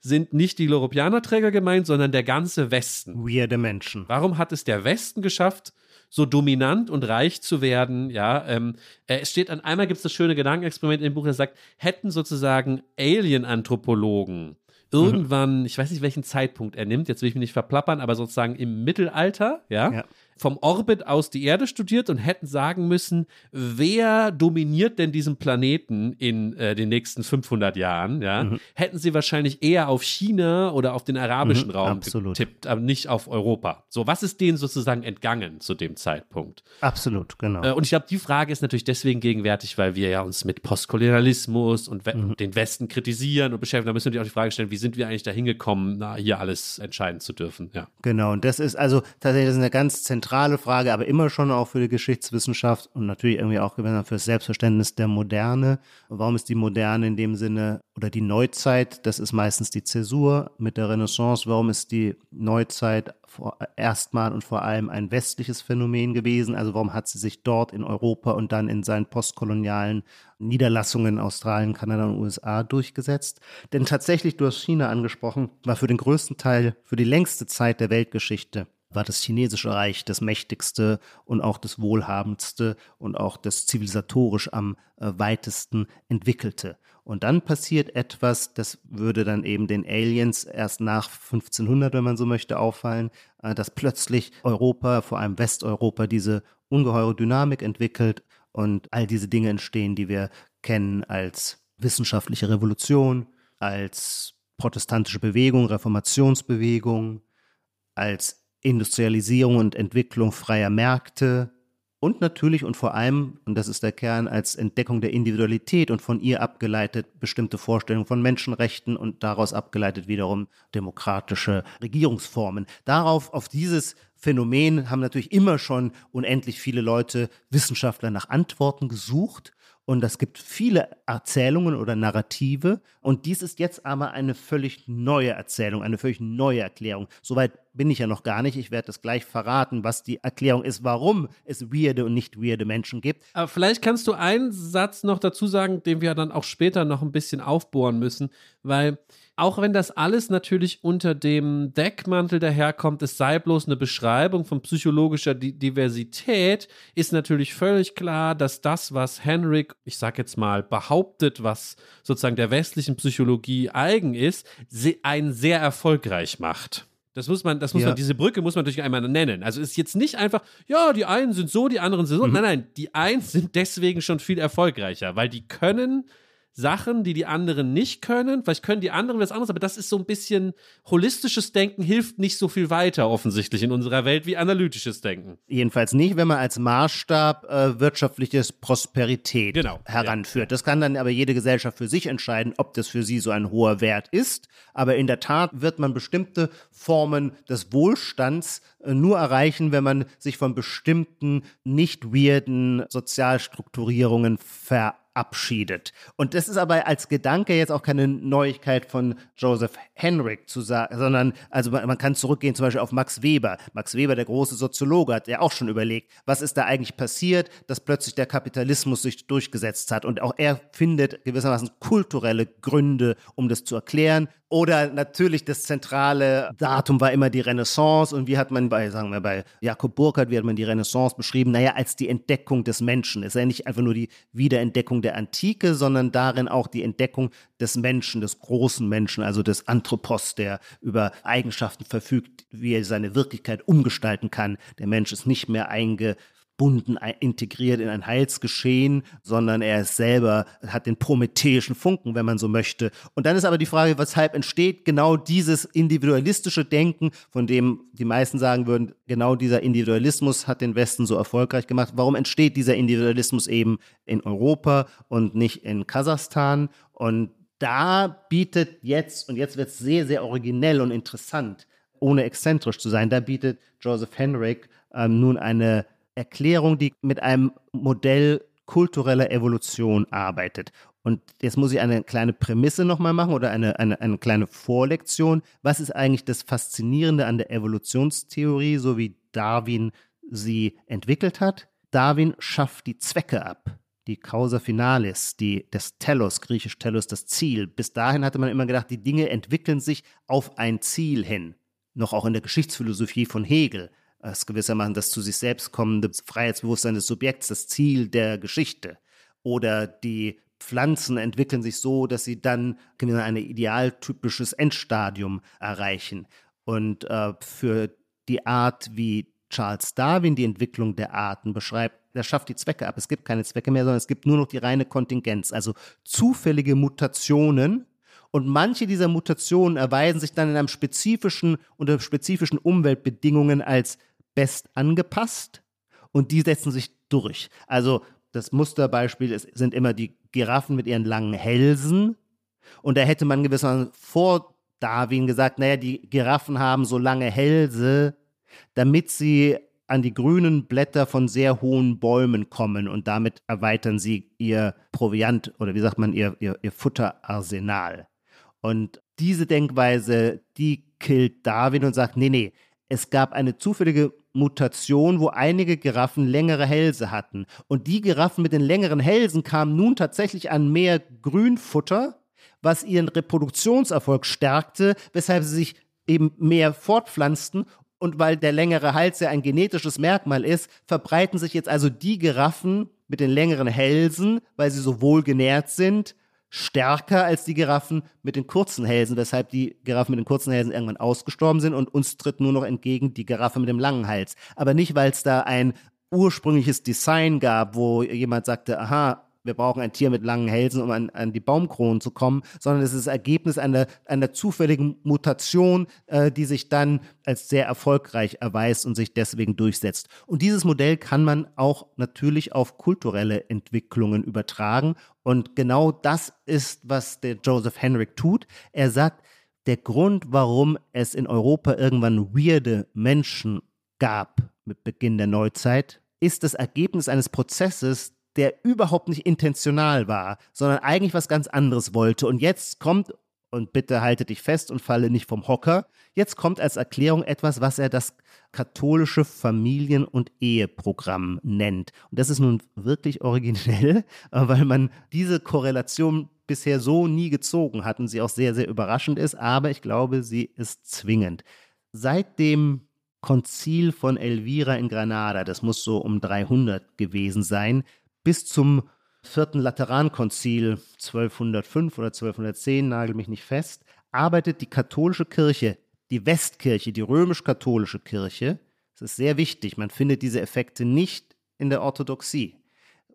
sind nicht die Loropianer-Träger gemeint, sondern der ganze Westen. Weirde Menschen. Warum hat es der Westen geschafft, so dominant und reich zu werden? Ja, ähm, äh, es steht an einmal gibt es das schöne Gedankenexperiment im Buch, das sagt, hätten sozusagen Alien-Anthropologen irgendwann, ich weiß nicht welchen Zeitpunkt er nimmt, jetzt will ich mich nicht verplappern, aber sozusagen im Mittelalter, ja, Ja. Vom Orbit aus die Erde studiert und hätten sagen müssen, wer dominiert denn diesen Planeten in äh, den nächsten 500 Jahren, ja, Mhm. hätten sie wahrscheinlich eher auf China oder auf den arabischen Mhm, Raum absolut. getippt, aber nicht auf Europa. So, was ist denen sozusagen entgangen zu dem Zeitpunkt? Absolut, genau. Äh, und ich glaube, die Frage ist natürlich deswegen gegenwärtig, weil wir ja uns mit Postkolonialismus und we Mhm. den Westen kritisieren und beschäftigen. Da müssen wir natürlich auch die Frage stellen, wie sind wir eigentlich dahin gekommen, na, hier alles entscheiden zu dürfen? Ja. Genau, und das ist also tatsächlich das ist eine ganz zentrale Frage, aber immer schon auch für die Geschichtswissenschaft und natürlich irgendwie auch für das Selbstverständnis der Moderne. Warum ist die Moderne in dem Sinne oder die Neuzeit, das ist meistens die Zäsur mit der Renaissance, warum ist die Neuzeit erstmal und vor allem ein westliches Phänomen gewesen? Also warum hat sie sich dort in Europa und dann in seinen postkolonialen Niederlassungen Australien, Kanada und USA durchgesetzt? Denn tatsächlich, du hast China angesprochen, war für den größten Teil, für die längste Zeit der Weltgeschichte war das chinesische Reich das mächtigste und auch das wohlhabendste und auch das zivilisatorisch am äh, weitesten entwickelte. Und dann passiert etwas, das würde dann eben den Aliens erst nach 1500, wenn man so möchte, auffallen, äh, dass plötzlich Europa, vor allem Westeuropa, diese ungeheure Dynamik entwickelt und all diese Dinge entstehen, die wir kennen als wissenschaftliche Revolution, als protestantische Bewegung, Reformationsbewegung, als Industrialisierung und Entwicklung freier Märkte, und natürlich und vor allem, und das ist der Kern, als Entdeckung der Individualität und von ihr abgeleitet bestimmte Vorstellungen von Menschenrechten und daraus abgeleitet wiederum demokratische Regierungsformen. Darauf, auf dieses Phänomen haben natürlich immer schon unendlich viele Leute, Wissenschaftler nach Antworten gesucht und es gibt viele Erzählungen oder Narrative. Und dies ist jetzt aber eine völlig neue Erzählung, eine völlig neue Erklärung. Soweit bin ich ja noch gar nicht. Ich werde das gleich verraten, was die Erklärung ist, warum es weirde und nicht weirde Menschen gibt. Aber vielleicht kannst du einen Satz noch dazu sagen, den wir dann auch später noch ein bisschen aufbohren müssen, weil auch wenn das alles natürlich unter dem Deckmantel daherkommt, es sei bloß eine Beschreibung von psychologischer Diversität, ist natürlich völlig klar, dass das, was Henrik, ich sag jetzt mal, behauptet, was sozusagen der westlichen Psychologie eigen ist, einen sehr erfolgreich macht. Das muss man, das muss ja. man, diese Brücke muss man natürlich einmal nennen. Also ist jetzt nicht einfach, ja, die einen sind so, die anderen sind so. Mhm. Nein, nein, die einen sind deswegen schon viel erfolgreicher, weil die können Sachen, die die anderen nicht können. Vielleicht können die anderen was anderes, aber das ist so ein bisschen holistisches Denken hilft nicht so viel weiter offensichtlich in unserer Welt wie analytisches Denken. Jedenfalls nicht, wenn man als Maßstab äh, wirtschaftliches Prosperität genau, heranführt. Ja. Das kann dann aber jede Gesellschaft für sich entscheiden, ob das für sie so ein hoher Wert ist. Aber in der Tat wird man bestimmte Formen des Wohlstands äh, nur erreichen, wenn man sich von bestimmten nicht weirden Sozialstrukturierungen verabschiedet verabschiedet. Und das ist aber als Gedanke jetzt auch keine Neuigkeit von Joseph Henrik zu sagen, sondern also man, man kann zurückgehen zum Beispiel auf Max Weber. Max Weber, der große Soziologe, hat ja auch schon überlegt, was ist da eigentlich passiert, dass plötzlich der Kapitalismus sich durchgesetzt hat. Und auch er findet gewissermaßen kulturelle Gründe, um das zu erklären. Oder natürlich das zentrale Datum war immer die Renaissance. Und wie hat man bei, sagen wir, bei Jakob Burckhardt, wie hat man die Renaissance beschrieben? Naja, als die Entdeckung des Menschen. Es ist ja nicht einfach nur die Wiederentdeckung der Antike, sondern darin auch die Entdeckung des Menschen, des großen Menschen, also des Anthropos, der über Eigenschaften verfügt, wie er seine Wirklichkeit umgestalten kann. Der Mensch ist nicht mehr einge gebunden, integriert in ein Heilsgeschehen, sondern er ist selber, hat den prometheischen Funken, wenn man so möchte. Und dann ist aber die Frage, weshalb entsteht genau dieses individualistische Denken, von dem die meisten sagen würden, genau dieser Individualismus hat den Westen so erfolgreich gemacht. Warum entsteht dieser Individualismus eben in Europa und nicht in Kasachstan? Und da bietet jetzt, und jetzt wird es sehr, sehr originell und interessant, ohne exzentrisch zu sein, da bietet Joseph Henrik ähm, nun eine Erklärung, die mit einem Modell kultureller Evolution arbeitet. Und jetzt muss ich eine kleine Prämisse nochmal machen oder eine, eine, eine kleine Vorlektion. Was ist eigentlich das Faszinierende an der Evolutionstheorie, so wie Darwin sie entwickelt hat? Darwin schafft die Zwecke ab die Causa Finalis, die, das Telos, griechisch Telos, das Ziel. Bis dahin hatte man immer gedacht, die Dinge entwickeln sich auf ein Ziel hin. Noch auch in der Geschichtsphilosophie von Hegel es gewissermaßen das zu sich selbst kommende Freiheitsbewusstsein des Subjekts, das Ziel der Geschichte. Oder die Pflanzen entwickeln sich so, dass sie dann ein idealtypisches Endstadium erreichen. Und äh, für die Art, wie Charles Darwin die Entwicklung der Arten beschreibt, der schafft die Zwecke ab. Es gibt keine Zwecke mehr, sondern es gibt nur noch die reine Kontingenz, also zufällige Mutationen, und manche dieser Mutationen erweisen sich dann in einem spezifischen, unter spezifischen Umweltbedingungen als best angepasst und die setzen sich durch. Also das Musterbeispiel ist, sind immer die Giraffen mit ihren langen Hälsen. Und da hätte man gewissermaßen vor Darwin gesagt, naja, die Giraffen haben so lange Hälse, damit sie an die grünen Blätter von sehr hohen Bäumen kommen und damit erweitern sie ihr Proviant oder wie sagt man, ihr, ihr, ihr Futterarsenal. Und diese Denkweise, die killt Darwin und sagt, nee, nee, es gab eine zufällige Mutation, wo einige Giraffen längere Hälse hatten. Und die Giraffen mit den längeren Hälsen kamen nun tatsächlich an mehr Grünfutter, was ihren Reproduktionserfolg stärkte, weshalb sie sich eben mehr fortpflanzten. Und weil der längere Hals ja ein genetisches Merkmal ist, verbreiten sich jetzt also die Giraffen mit den längeren Hälsen, weil sie so wohl genährt sind, stärker als die Giraffen mit den kurzen Hälsen, weshalb die Giraffen mit den kurzen Hälsen irgendwann ausgestorben sind und uns tritt nur noch entgegen die Giraffe mit dem langen Hals. Aber nicht, weil es da ein ursprüngliches Design gab, wo jemand sagte, aha, wir brauchen ein Tier mit langen Hälsen, um an, an die Baumkronen zu kommen, sondern es ist das Ergebnis einer, einer zufälligen Mutation, äh, die sich dann als sehr erfolgreich erweist und sich deswegen durchsetzt. Und dieses Modell kann man auch natürlich auf kulturelle Entwicklungen übertragen. Und genau das ist, was der Joseph Henrik tut. Er sagt, der Grund, warum es in Europa irgendwann weirde Menschen gab mit Beginn der Neuzeit, ist das Ergebnis eines Prozesses, der überhaupt nicht intentional war, sondern eigentlich was ganz anderes wollte. Und jetzt kommt, und bitte halte dich fest und falle nicht vom Hocker, jetzt kommt als Erklärung etwas, was er das katholische Familien- und Eheprogramm nennt. Und das ist nun wirklich originell, weil man diese Korrelation bisher so nie gezogen hat und sie auch sehr, sehr überraschend ist, aber ich glaube, sie ist zwingend. Seit dem Konzil von Elvira in Granada, das muss so um 300 gewesen sein, bis zum vierten Laterankonzil 1205 oder 1210, nagel mich nicht fest, arbeitet die katholische Kirche, die Westkirche, die römisch-katholische Kirche, das ist sehr wichtig, man findet diese Effekte nicht in der Orthodoxie,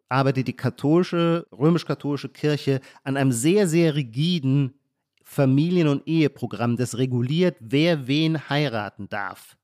arbeitet die katholische, römisch-katholische Kirche an einem sehr, sehr rigiden Familien- und Eheprogramm, das reguliert, wer wen heiraten darf.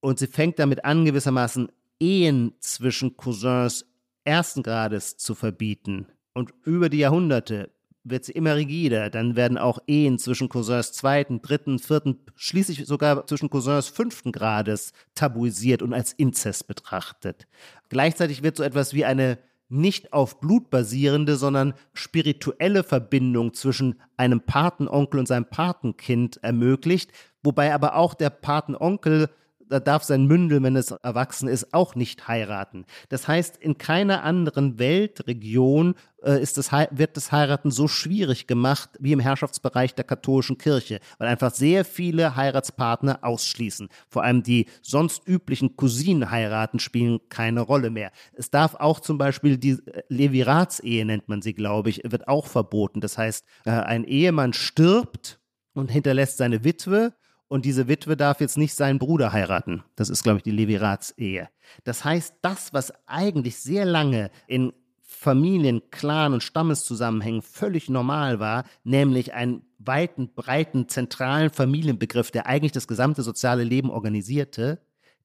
Und sie fängt damit an, gewissermaßen Ehen zwischen Cousins ersten Grades zu verbieten. Und über die Jahrhunderte wird sie immer rigider. Dann werden auch Ehen zwischen Cousins zweiten, dritten, vierten, schließlich sogar zwischen Cousins fünften Grades tabuisiert und als Inzest betrachtet. Gleichzeitig wird so etwas wie eine nicht auf Blut basierende, sondern spirituelle Verbindung zwischen einem Patenonkel und seinem Patenkind ermöglicht, wobei aber auch der Patenonkel da darf sein Mündel, wenn es erwachsen ist, auch nicht heiraten. Das heißt, in keiner anderen Weltregion äh, ist das, wird das Heiraten so schwierig gemacht wie im Herrschaftsbereich der katholischen Kirche, weil einfach sehr viele Heiratspartner ausschließen. Vor allem die sonst üblichen Cousinenheiraten spielen keine Rolle mehr. Es darf auch zum Beispiel die äh, Leviratsehe, nennt man sie, glaube ich, wird auch verboten. Das heißt, äh, ein Ehemann stirbt und hinterlässt seine Witwe und diese Witwe darf jetzt nicht seinen Bruder heiraten. Das ist, glaube ich, die Levirats-Ehe. Das heißt, das, was eigentlich sehr lange in Familien, Clan und Stammeszusammenhängen völlig normal war, nämlich einen weiten, breiten, zentralen Familienbegriff, der eigentlich das gesamte soziale Leben organisierte,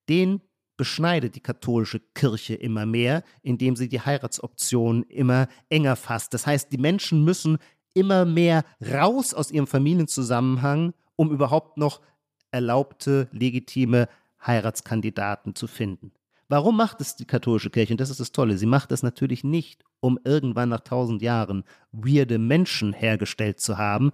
den beschneidet die katholische Kirche immer mehr, indem sie die Heiratsoption immer enger fasst. Das heißt, die Menschen müssen immer mehr raus aus ihrem Familienzusammenhang, um überhaupt noch erlaubte, legitime Heiratskandidaten zu finden. Warum macht es die katholische Kirche? Und das ist das Tolle. Sie macht es natürlich nicht, um irgendwann nach tausend Jahren weirde Menschen hergestellt zu haben,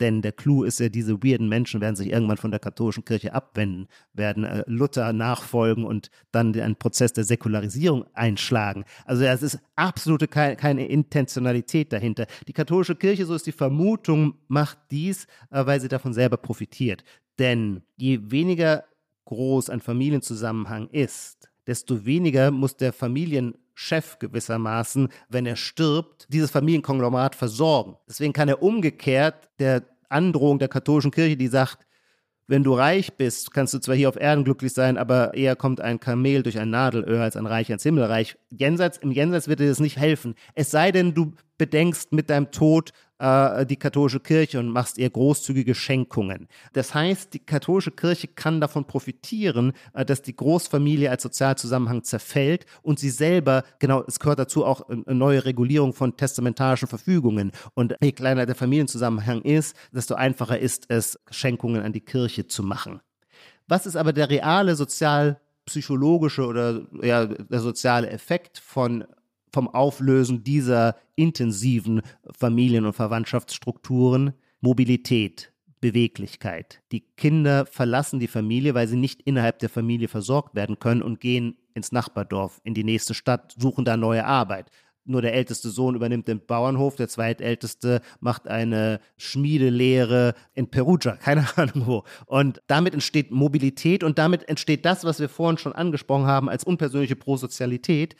denn der Clou ist ja, diese weirden Menschen werden sich irgendwann von der katholischen Kirche abwenden, werden äh, Luther nachfolgen und dann einen Prozess der Säkularisierung einschlagen. Also es ist absolute ke keine Intentionalität dahinter. Die katholische Kirche, so ist die Vermutung, macht dies, äh, weil sie davon selber profitiert. Denn je weniger groß ein Familienzusammenhang ist, desto weniger muss der Familienchef gewissermaßen, wenn er stirbt, dieses Familienkonglomerat versorgen. Deswegen kann er umgekehrt der Androhung der katholischen Kirche, die sagt, wenn du reich bist, kannst du zwar hier auf Erden glücklich sein, aber eher kommt ein Kamel durch ein Nadelöhr als ein Reich ins Himmelreich. Jenseits, Im Jenseits wird dir das nicht helfen. Es sei denn, du bedenkst mit deinem Tod äh, die katholische Kirche und machst ihr großzügige Schenkungen. Das heißt, die katholische Kirche kann davon profitieren, äh, dass die Großfamilie als Sozialzusammenhang zerfällt und sie selber, genau, es gehört dazu auch eine neue Regulierung von testamentarischen Verfügungen. Und je kleiner der Familienzusammenhang ist, desto einfacher ist es, Schenkungen an die Kirche zu machen. Was ist aber der reale sozialpsychologische oder ja, der soziale Effekt von vom Auflösen dieser intensiven Familien- und Verwandtschaftsstrukturen Mobilität, Beweglichkeit. Die Kinder verlassen die Familie, weil sie nicht innerhalb der Familie versorgt werden können und gehen ins Nachbardorf, in die nächste Stadt, suchen da neue Arbeit. Nur der älteste Sohn übernimmt den Bauernhof, der zweitälteste macht eine Schmiedelehre in Perugia, keine Ahnung wo. Und damit entsteht Mobilität und damit entsteht das, was wir vorhin schon angesprochen haben, als unpersönliche Prosozialität,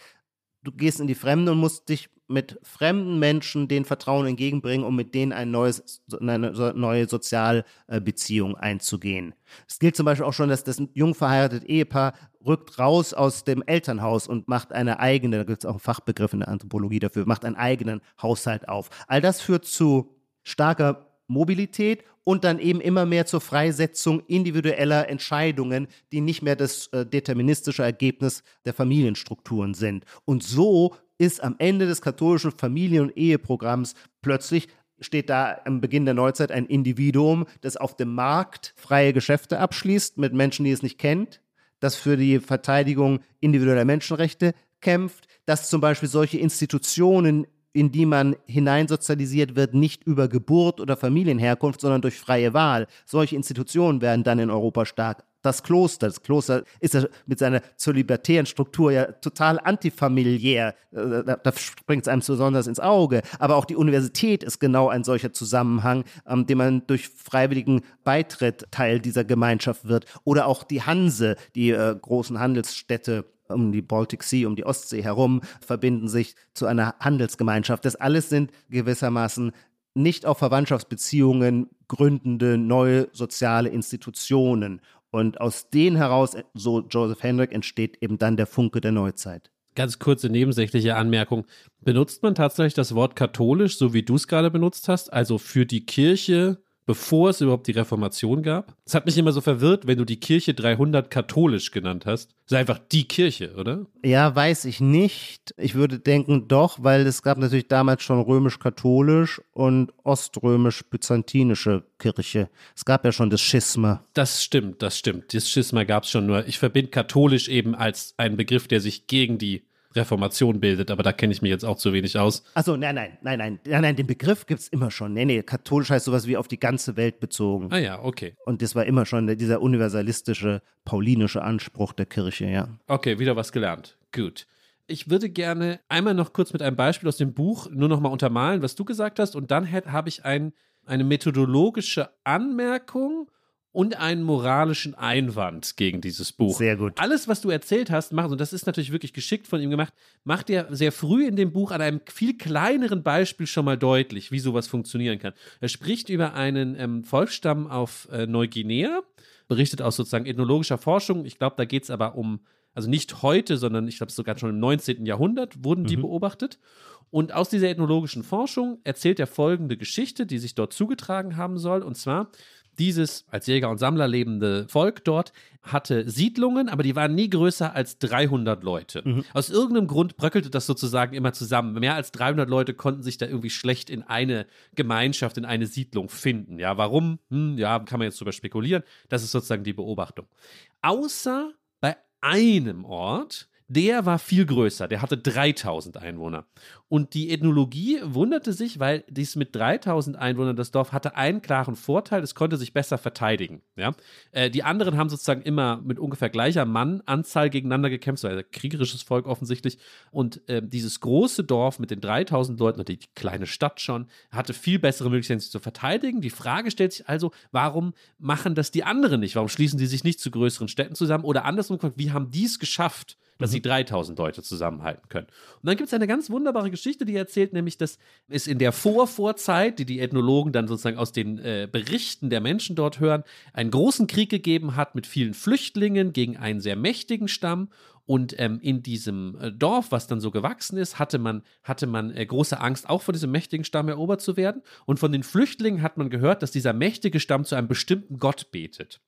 du gehst in die Fremde und musst dich mit fremden Menschen den Vertrauen entgegenbringen, um mit denen ein neues, eine neue Sozialbeziehung einzugehen. Es gilt zum Beispiel auch schon, dass das jung verheiratete Ehepaar rückt raus aus dem Elternhaus und macht eine eigene, da gibt es auch einen Fachbegriff in der Anthropologie dafür, macht einen eigenen Haushalt auf. All das führt zu starker Mobilität und dann eben immer mehr zur Freisetzung individueller Entscheidungen, die nicht mehr das äh, deterministische Ergebnis der Familienstrukturen sind. Und so ist am Ende des katholischen Familien- und Eheprogramms plötzlich steht da am Beginn der Neuzeit ein Individuum, das auf dem Markt freie Geschäfte abschließt mit Menschen, die es nicht kennt, das für die Verteidigung individueller Menschenrechte kämpft, dass zum Beispiel solche Institutionen in die man hineinsozialisiert wird, nicht über Geburt oder Familienherkunft, sondern durch freie Wahl. Solche Institutionen werden dann in Europa stark. Das Kloster, das Kloster ist ja mit seiner zur libertären Struktur ja total antifamiliär. Äh, da, da springt es einem besonders ins Auge. Aber auch die Universität ist genau ein solcher Zusammenhang, ähm, dem man durch freiwilligen Beitritt Teil dieser Gemeinschaft wird. Oder auch die Hanse, die äh, großen Handelsstädte um die Baltic Sea, um die Ostsee herum, verbinden sich zu einer Handelsgemeinschaft. Das alles sind gewissermaßen nicht auf Verwandtschaftsbeziehungen gründende neue soziale Institutionen. Und aus denen heraus, so Joseph Hendrick, entsteht eben dann der Funke der Neuzeit. Ganz kurze nebensächliche Anmerkung. Benutzt man tatsächlich das Wort katholisch, so wie du es gerade benutzt hast, also für die Kirche bevor es überhaupt die Reformation gab. Es hat mich immer so verwirrt, wenn du die Kirche 300 katholisch genannt hast. Das ist einfach die Kirche, oder? Ja, weiß ich nicht. Ich würde denken doch, weil es gab natürlich damals schon römisch-katholisch und oströmisch-byzantinische Kirche. Es gab ja schon das Schisma. Das stimmt, das stimmt. Das Schisma gab es schon nur. Ich verbinde katholisch eben als einen Begriff, der sich gegen die Reformation bildet, aber da kenne ich mich jetzt auch zu wenig aus. Achso, nein, nein, nein, nein, nein, nein, den Begriff gibt es immer schon. Nee, nee, katholisch heißt sowas wie auf die ganze Welt bezogen. Ah ja, okay. Und das war immer schon dieser universalistische, paulinische Anspruch der Kirche, ja. Okay, wieder was gelernt. Gut. Ich würde gerne einmal noch kurz mit einem Beispiel aus dem Buch nur noch mal untermalen, was du gesagt hast, und dann habe ich ein, eine methodologische Anmerkung und einen moralischen Einwand gegen dieses Buch. Sehr gut. Alles, was du erzählt hast, macht, und das ist natürlich wirklich geschickt von ihm gemacht, macht er sehr früh in dem Buch an einem viel kleineren Beispiel schon mal deutlich, wie sowas funktionieren kann. Er spricht über einen ähm, Volksstamm auf äh, Neuguinea, berichtet aus sozusagen ethnologischer Forschung. Ich glaube, da geht es aber um, also nicht heute, sondern ich glaube sogar schon im 19. Jahrhundert wurden die mhm. beobachtet. Und aus dieser ethnologischen Forschung erzählt er folgende Geschichte, die sich dort zugetragen haben soll. Und zwar dieses als Jäger und Sammler lebende Volk dort hatte Siedlungen, aber die waren nie größer als 300 Leute. Mhm. Aus irgendeinem Grund bröckelte das sozusagen immer zusammen. Mehr als 300 Leute konnten sich da irgendwie schlecht in eine Gemeinschaft, in eine Siedlung finden. Ja, warum? Hm, ja, kann man jetzt drüber spekulieren. Das ist sozusagen die Beobachtung. Außer bei einem Ort, der war viel größer, der hatte 3000 Einwohner. Und die Ethnologie wunderte sich, weil dies mit 3000 Einwohnern, das Dorf hatte einen klaren Vorteil, es konnte sich besser verteidigen. Ja? Äh, die anderen haben sozusagen immer mit ungefähr gleicher Mannanzahl gegeneinander gekämpft, also kriegerisches Volk offensichtlich. Und äh, dieses große Dorf mit den 3000 Leuten, die kleine Stadt schon, hatte viel bessere Möglichkeiten, sich zu verteidigen. Die Frage stellt sich also, warum machen das die anderen nicht? Warum schließen die sich nicht zu größeren Städten zusammen? Oder andersrum wie haben die es geschafft? Dass mhm. sie 3000 Leute zusammenhalten können. Und dann gibt es eine ganz wunderbare Geschichte, die erzählt, nämlich, dass es in der Vorvorzeit, die die Ethnologen dann sozusagen aus den äh, Berichten der Menschen dort hören, einen großen Krieg gegeben hat mit vielen Flüchtlingen gegen einen sehr mächtigen Stamm. Und ähm, in diesem äh, Dorf, was dann so gewachsen ist, hatte man, hatte man äh, große Angst, auch von diesem mächtigen Stamm erobert zu werden. Und von den Flüchtlingen hat man gehört, dass dieser mächtige Stamm zu einem bestimmten Gott betet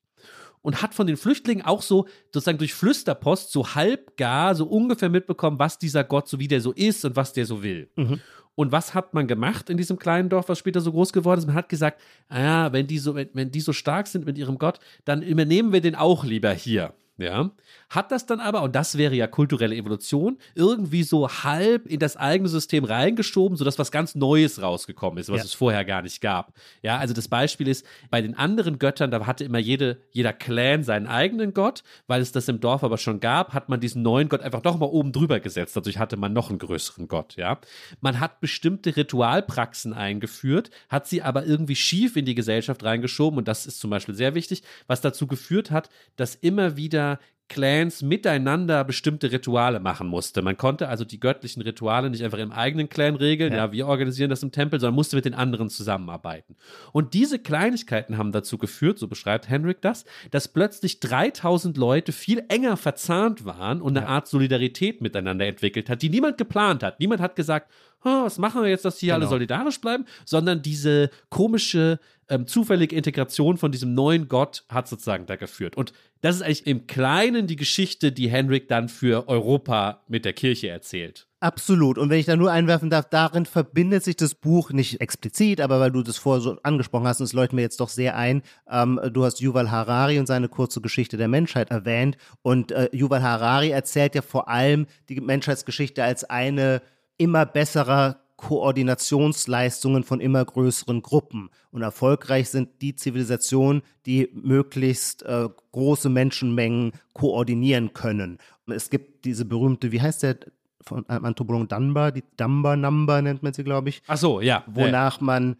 und hat von den Flüchtlingen auch so sozusagen durch Flüsterpost so halb gar so ungefähr mitbekommen, was dieser Gott so wie der so ist und was der so will. Mhm. Und was hat man gemacht in diesem kleinen Dorf, was später so groß geworden ist? Man hat gesagt, ah, wenn die so, wenn, wenn die so stark sind mit ihrem Gott, dann übernehmen wir den auch lieber hier ja, hat das dann aber, und das wäre ja kulturelle Evolution, irgendwie so halb in das eigene System reingeschoben, sodass was ganz Neues rausgekommen ist, was ja. es vorher gar nicht gab. Ja, also das Beispiel ist, bei den anderen Göttern, da hatte immer jede, jeder Clan seinen eigenen Gott, weil es das im Dorf aber schon gab, hat man diesen neuen Gott einfach doch mal oben drüber gesetzt. Dadurch hatte man noch einen größeren Gott, ja. Man hat bestimmte Ritualpraxen eingeführt, hat sie aber irgendwie schief in die Gesellschaft reingeschoben und das ist zum Beispiel sehr wichtig, was dazu geführt hat, dass immer wieder Clans miteinander bestimmte Rituale machen musste. Man konnte also die göttlichen Rituale nicht einfach im eigenen Clan regeln, ja. ja, wir organisieren das im Tempel, sondern musste mit den anderen zusammenarbeiten. Und diese Kleinigkeiten haben dazu geführt, so beschreibt Henrik das, dass plötzlich 3000 Leute viel enger verzahnt waren und eine ja. Art Solidarität miteinander entwickelt hat, die niemand geplant hat. Niemand hat gesagt, oh, was machen wir jetzt, dass hier genau. alle solidarisch bleiben, sondern diese komische, ähm, zufällige Integration von diesem neuen Gott hat sozusagen da geführt. Und das ist eigentlich im Kleinen die Geschichte, die Henrik dann für Europa mit der Kirche erzählt. Absolut. Und wenn ich da nur einwerfen darf, darin verbindet sich das Buch nicht explizit, aber weil du das vorher so angesprochen hast, und es leuchtet mir jetzt doch sehr ein, ähm, du hast Yuval Harari und seine kurze Geschichte der Menschheit erwähnt. Und äh, Yuval Harari erzählt ja vor allem die Menschheitsgeschichte als eine immer besserer Koordinationsleistungen von immer größeren Gruppen. Und erfolgreich sind die Zivilisationen, die möglichst äh, große Menschenmengen koordinieren können. Und es gibt diese berühmte, wie heißt der von einem Anthropologen Dunbar, die Dunbar Number nennt man sie, glaube ich. Ach so, ja. Wonach man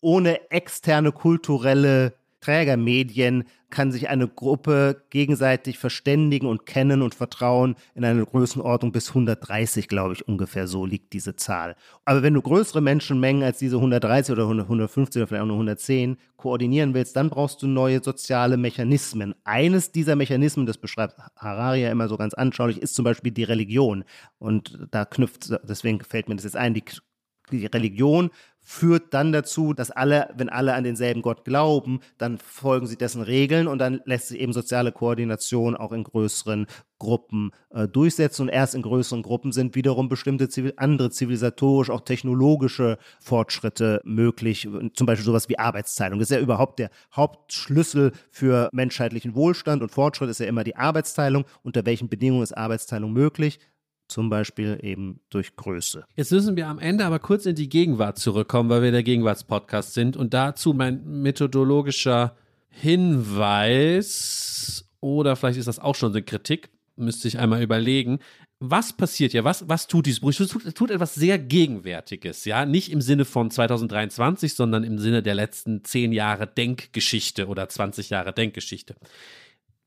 ohne externe kulturelle Trägermedien kann sich eine Gruppe gegenseitig verständigen und kennen und vertrauen in einer Größenordnung bis 130, glaube ich, ungefähr so liegt diese Zahl. Aber wenn du größere Menschenmengen als diese 130 oder 150 oder vielleicht auch nur 110 koordinieren willst, dann brauchst du neue soziale Mechanismen. Eines dieser Mechanismen, das beschreibt Harari ja immer so ganz anschaulich, ist zum Beispiel die Religion. Und da knüpft, deswegen fällt mir das jetzt ein, die die Religion führt dann dazu, dass alle, wenn alle an denselben Gott glauben, dann folgen sie dessen Regeln und dann lässt sich eben soziale Koordination auch in größeren Gruppen äh, durchsetzen und erst in größeren Gruppen sind wiederum bestimmte Zivil andere zivilisatorisch, auch technologische Fortschritte möglich, zum Beispiel sowas wie Arbeitsteilung. Das ist ja überhaupt der Hauptschlüssel für menschheitlichen Wohlstand und Fortschritt ist ja immer die Arbeitsteilung. Unter welchen Bedingungen ist Arbeitsteilung möglich? Zum Beispiel eben durch Größe. Jetzt müssen wir am Ende aber kurz in die Gegenwart zurückkommen, weil wir der Gegenwartspodcast sind. Und dazu mein methodologischer Hinweis, oder vielleicht ist das auch schon eine Kritik, müsste ich einmal überlegen. Was passiert ja? Was, was tut dieses Buch? Es tut, tut etwas sehr Gegenwärtiges, ja. Nicht im Sinne von 2023, sondern im Sinne der letzten zehn Jahre Denkgeschichte oder 20 Jahre Denkgeschichte.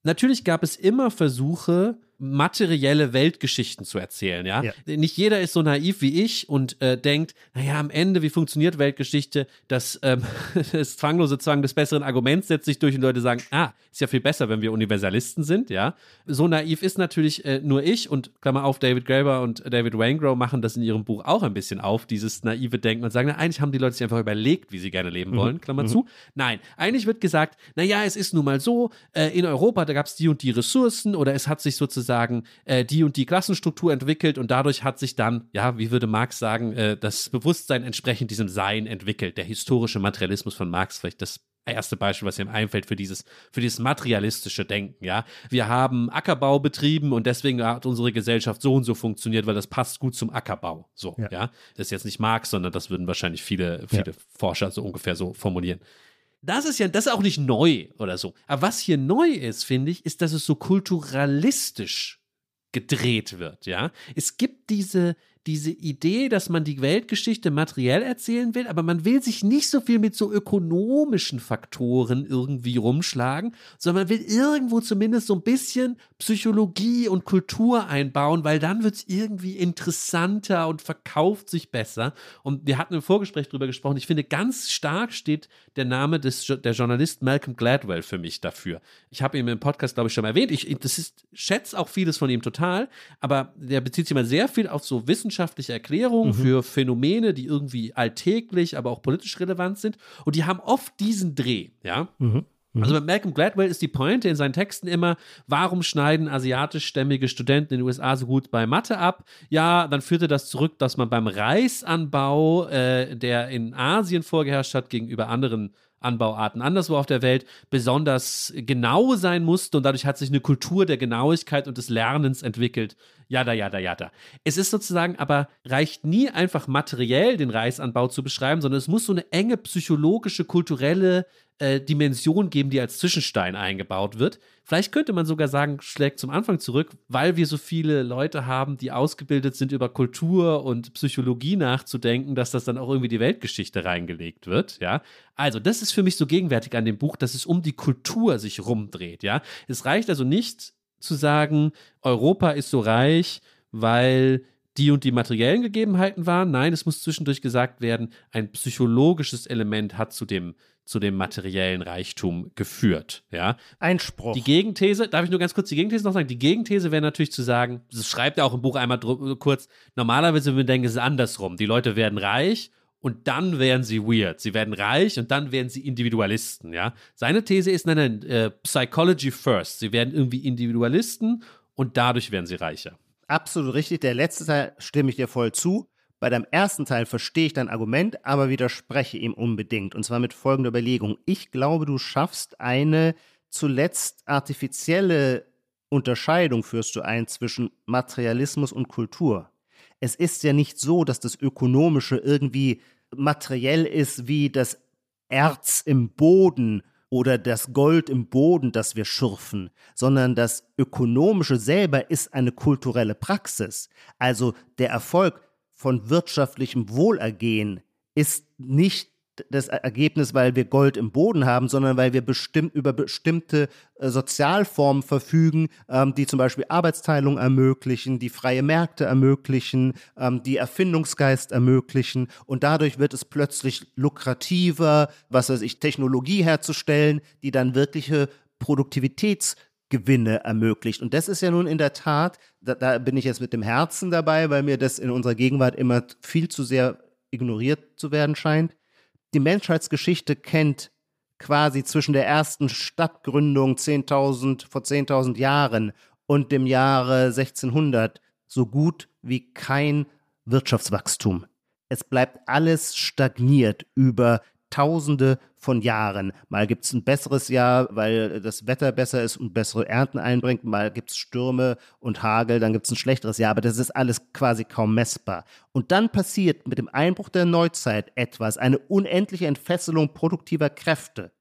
Natürlich gab es immer Versuche, materielle Weltgeschichten zu erzählen, ja? ja. Nicht jeder ist so naiv wie ich und äh, denkt, naja, am Ende, wie funktioniert Weltgeschichte? Das, ähm, das zwanglose Zwang des besseren Arguments setzt sich durch und Leute sagen, ah, ist ja viel besser, wenn wir Universalisten sind, ja? So naiv ist natürlich äh, nur ich und Klammer auf, David Graeber und David Waingrow machen das in ihrem Buch auch ein bisschen auf, dieses naive Denken und sagen, na, eigentlich haben die Leute sich einfach überlegt, wie sie gerne leben mhm. wollen, Klammer mhm. zu. Nein, eigentlich wird gesagt, naja, es ist nun mal so, äh, in Europa, da gab es die und die Ressourcen oder es hat sich sozusagen sozusagen äh, die und die Klassenstruktur entwickelt und dadurch hat sich dann, ja, wie würde Marx sagen, äh, das Bewusstsein entsprechend diesem Sein entwickelt. Der historische Materialismus von Marx, vielleicht das erste Beispiel, was ihm einfällt für dieses, für dieses materialistische Denken, ja. Wir haben Ackerbau betrieben und deswegen hat unsere Gesellschaft so und so funktioniert, weil das passt gut zum Ackerbau. So, ja. ja? Das ist jetzt nicht Marx, sondern das würden wahrscheinlich viele, viele ja. Forscher so ungefähr so formulieren. Das ist ja, das ist auch nicht neu oder so. Aber was hier neu ist, finde ich, ist, dass es so kulturalistisch gedreht wird, ja. Es gibt diese, diese Idee, dass man die Weltgeschichte materiell erzählen will, aber man will sich nicht so viel mit so ökonomischen Faktoren irgendwie rumschlagen, sondern man will irgendwo zumindest so ein bisschen Psychologie und Kultur einbauen, weil dann wird es irgendwie interessanter und verkauft sich besser. Und wir hatten im Vorgespräch drüber gesprochen. Ich finde, ganz stark steht der Name des der Journalist Malcolm Gladwell für mich dafür. Ich habe ihn im Podcast, glaube ich, schon erwähnt. Ich das ist, schätze auch vieles von ihm total, aber der bezieht sich immer sehr viel auf so Wissenschaft wissenschaftliche Erklärungen mhm. für Phänomene, die irgendwie alltäglich, aber auch politisch relevant sind. Und die haben oft diesen Dreh, ja. Mhm. mhm. Also bei Malcolm Gladwell ist die Pointe in seinen Texten immer, warum schneiden asiatischstämmige Studenten in den USA so gut bei Mathe ab? Ja, dann führte das zurück, dass man beim Reisanbau, äh, der in Asien vorgeherrscht hat, gegenüber anderen Anbauarten anderswo auf der Welt besonders genau sein musste und dadurch hat sich eine Kultur der Genauigkeit und des Lernens entwickelt. Jada, jada, jada. Es ist sozusagen aber reicht nie einfach materiell den Reisanbau zu beschreiben, sondern es muss so eine enge psychologische, kulturelle äh, Dimension geben, die als Zwischenstein eingebaut wird. Vielleicht könnte man sogar sagen, schlägt zum Anfang zurück, weil wir so viele Leute haben, die ausgebildet sind, über Kultur und Psychologie nachzudenken, dass das dann auch irgendwie die Weltgeschichte reingelegt wird, ja. Also, das ist für mich so gegenwärtig an dem Buch, dass es um die Kultur sich rumdreht, ja. Es reicht also nicht, zu sagen, Europa ist so reich, weil die und die materiellen Gegebenheiten waren. Nein, es muss zwischendurch gesagt werden, ein psychologisches Element hat zu dem, zu dem materiellen Reichtum geführt. Ja? Einspruch. Die Gegenthese, darf ich nur ganz kurz die Gegenthese noch sagen? Die Gegenthese wäre natürlich zu sagen, das schreibt er auch im Buch einmal kurz, normalerweise würden wir denken, es ist andersrum. Die Leute werden reich und dann werden sie weird. Sie werden reich und dann werden sie Individualisten, ja. Seine These ist, nein, nein, äh, Psychology first. Sie werden irgendwie Individualisten und dadurch werden sie reicher. Absolut richtig. Der letzte Teil stimme ich dir voll zu. Bei deinem ersten Teil verstehe ich dein Argument, aber widerspreche ihm unbedingt. Und zwar mit folgender Überlegung. Ich glaube, du schaffst eine zuletzt artifizielle Unterscheidung, führst du ein zwischen Materialismus und Kultur. Es ist ja nicht so, dass das Ökonomische irgendwie materiell ist wie das Erz im Boden oder das Gold im Boden, das wir schürfen, sondern das Ökonomische selber ist eine kulturelle Praxis. Also der Erfolg von wirtschaftlichem Wohlergehen ist nicht das Ergebnis, weil wir Gold im Boden haben, sondern weil wir bestimmt über bestimmte äh, Sozialformen verfügen, ähm, die zum Beispiel Arbeitsteilung ermöglichen, die freie Märkte ermöglichen, ähm, die Erfindungsgeist ermöglichen und dadurch wird es plötzlich lukrativer, was weiß ich, Technologie herzustellen, die dann wirkliche Produktivitätsgewinne ermöglicht. Und das ist ja nun in der Tat, da, da bin ich jetzt mit dem Herzen dabei, weil mir das in unserer Gegenwart immer viel zu sehr ignoriert zu werden scheint die Menschheitsgeschichte kennt quasi zwischen der ersten Stadtgründung 10.000 vor 10.000 Jahren und dem Jahre 1600 so gut wie kein Wirtschaftswachstum. Es bleibt alles stagniert über Tausende von Jahren. Mal gibt es ein besseres Jahr, weil das Wetter besser ist und bessere Ernten einbringt. Mal gibt es Stürme und Hagel, dann gibt es ein schlechteres Jahr. Aber das ist alles quasi kaum messbar. Und dann passiert mit dem Einbruch der Neuzeit etwas, eine unendliche Entfesselung produktiver Kräfte.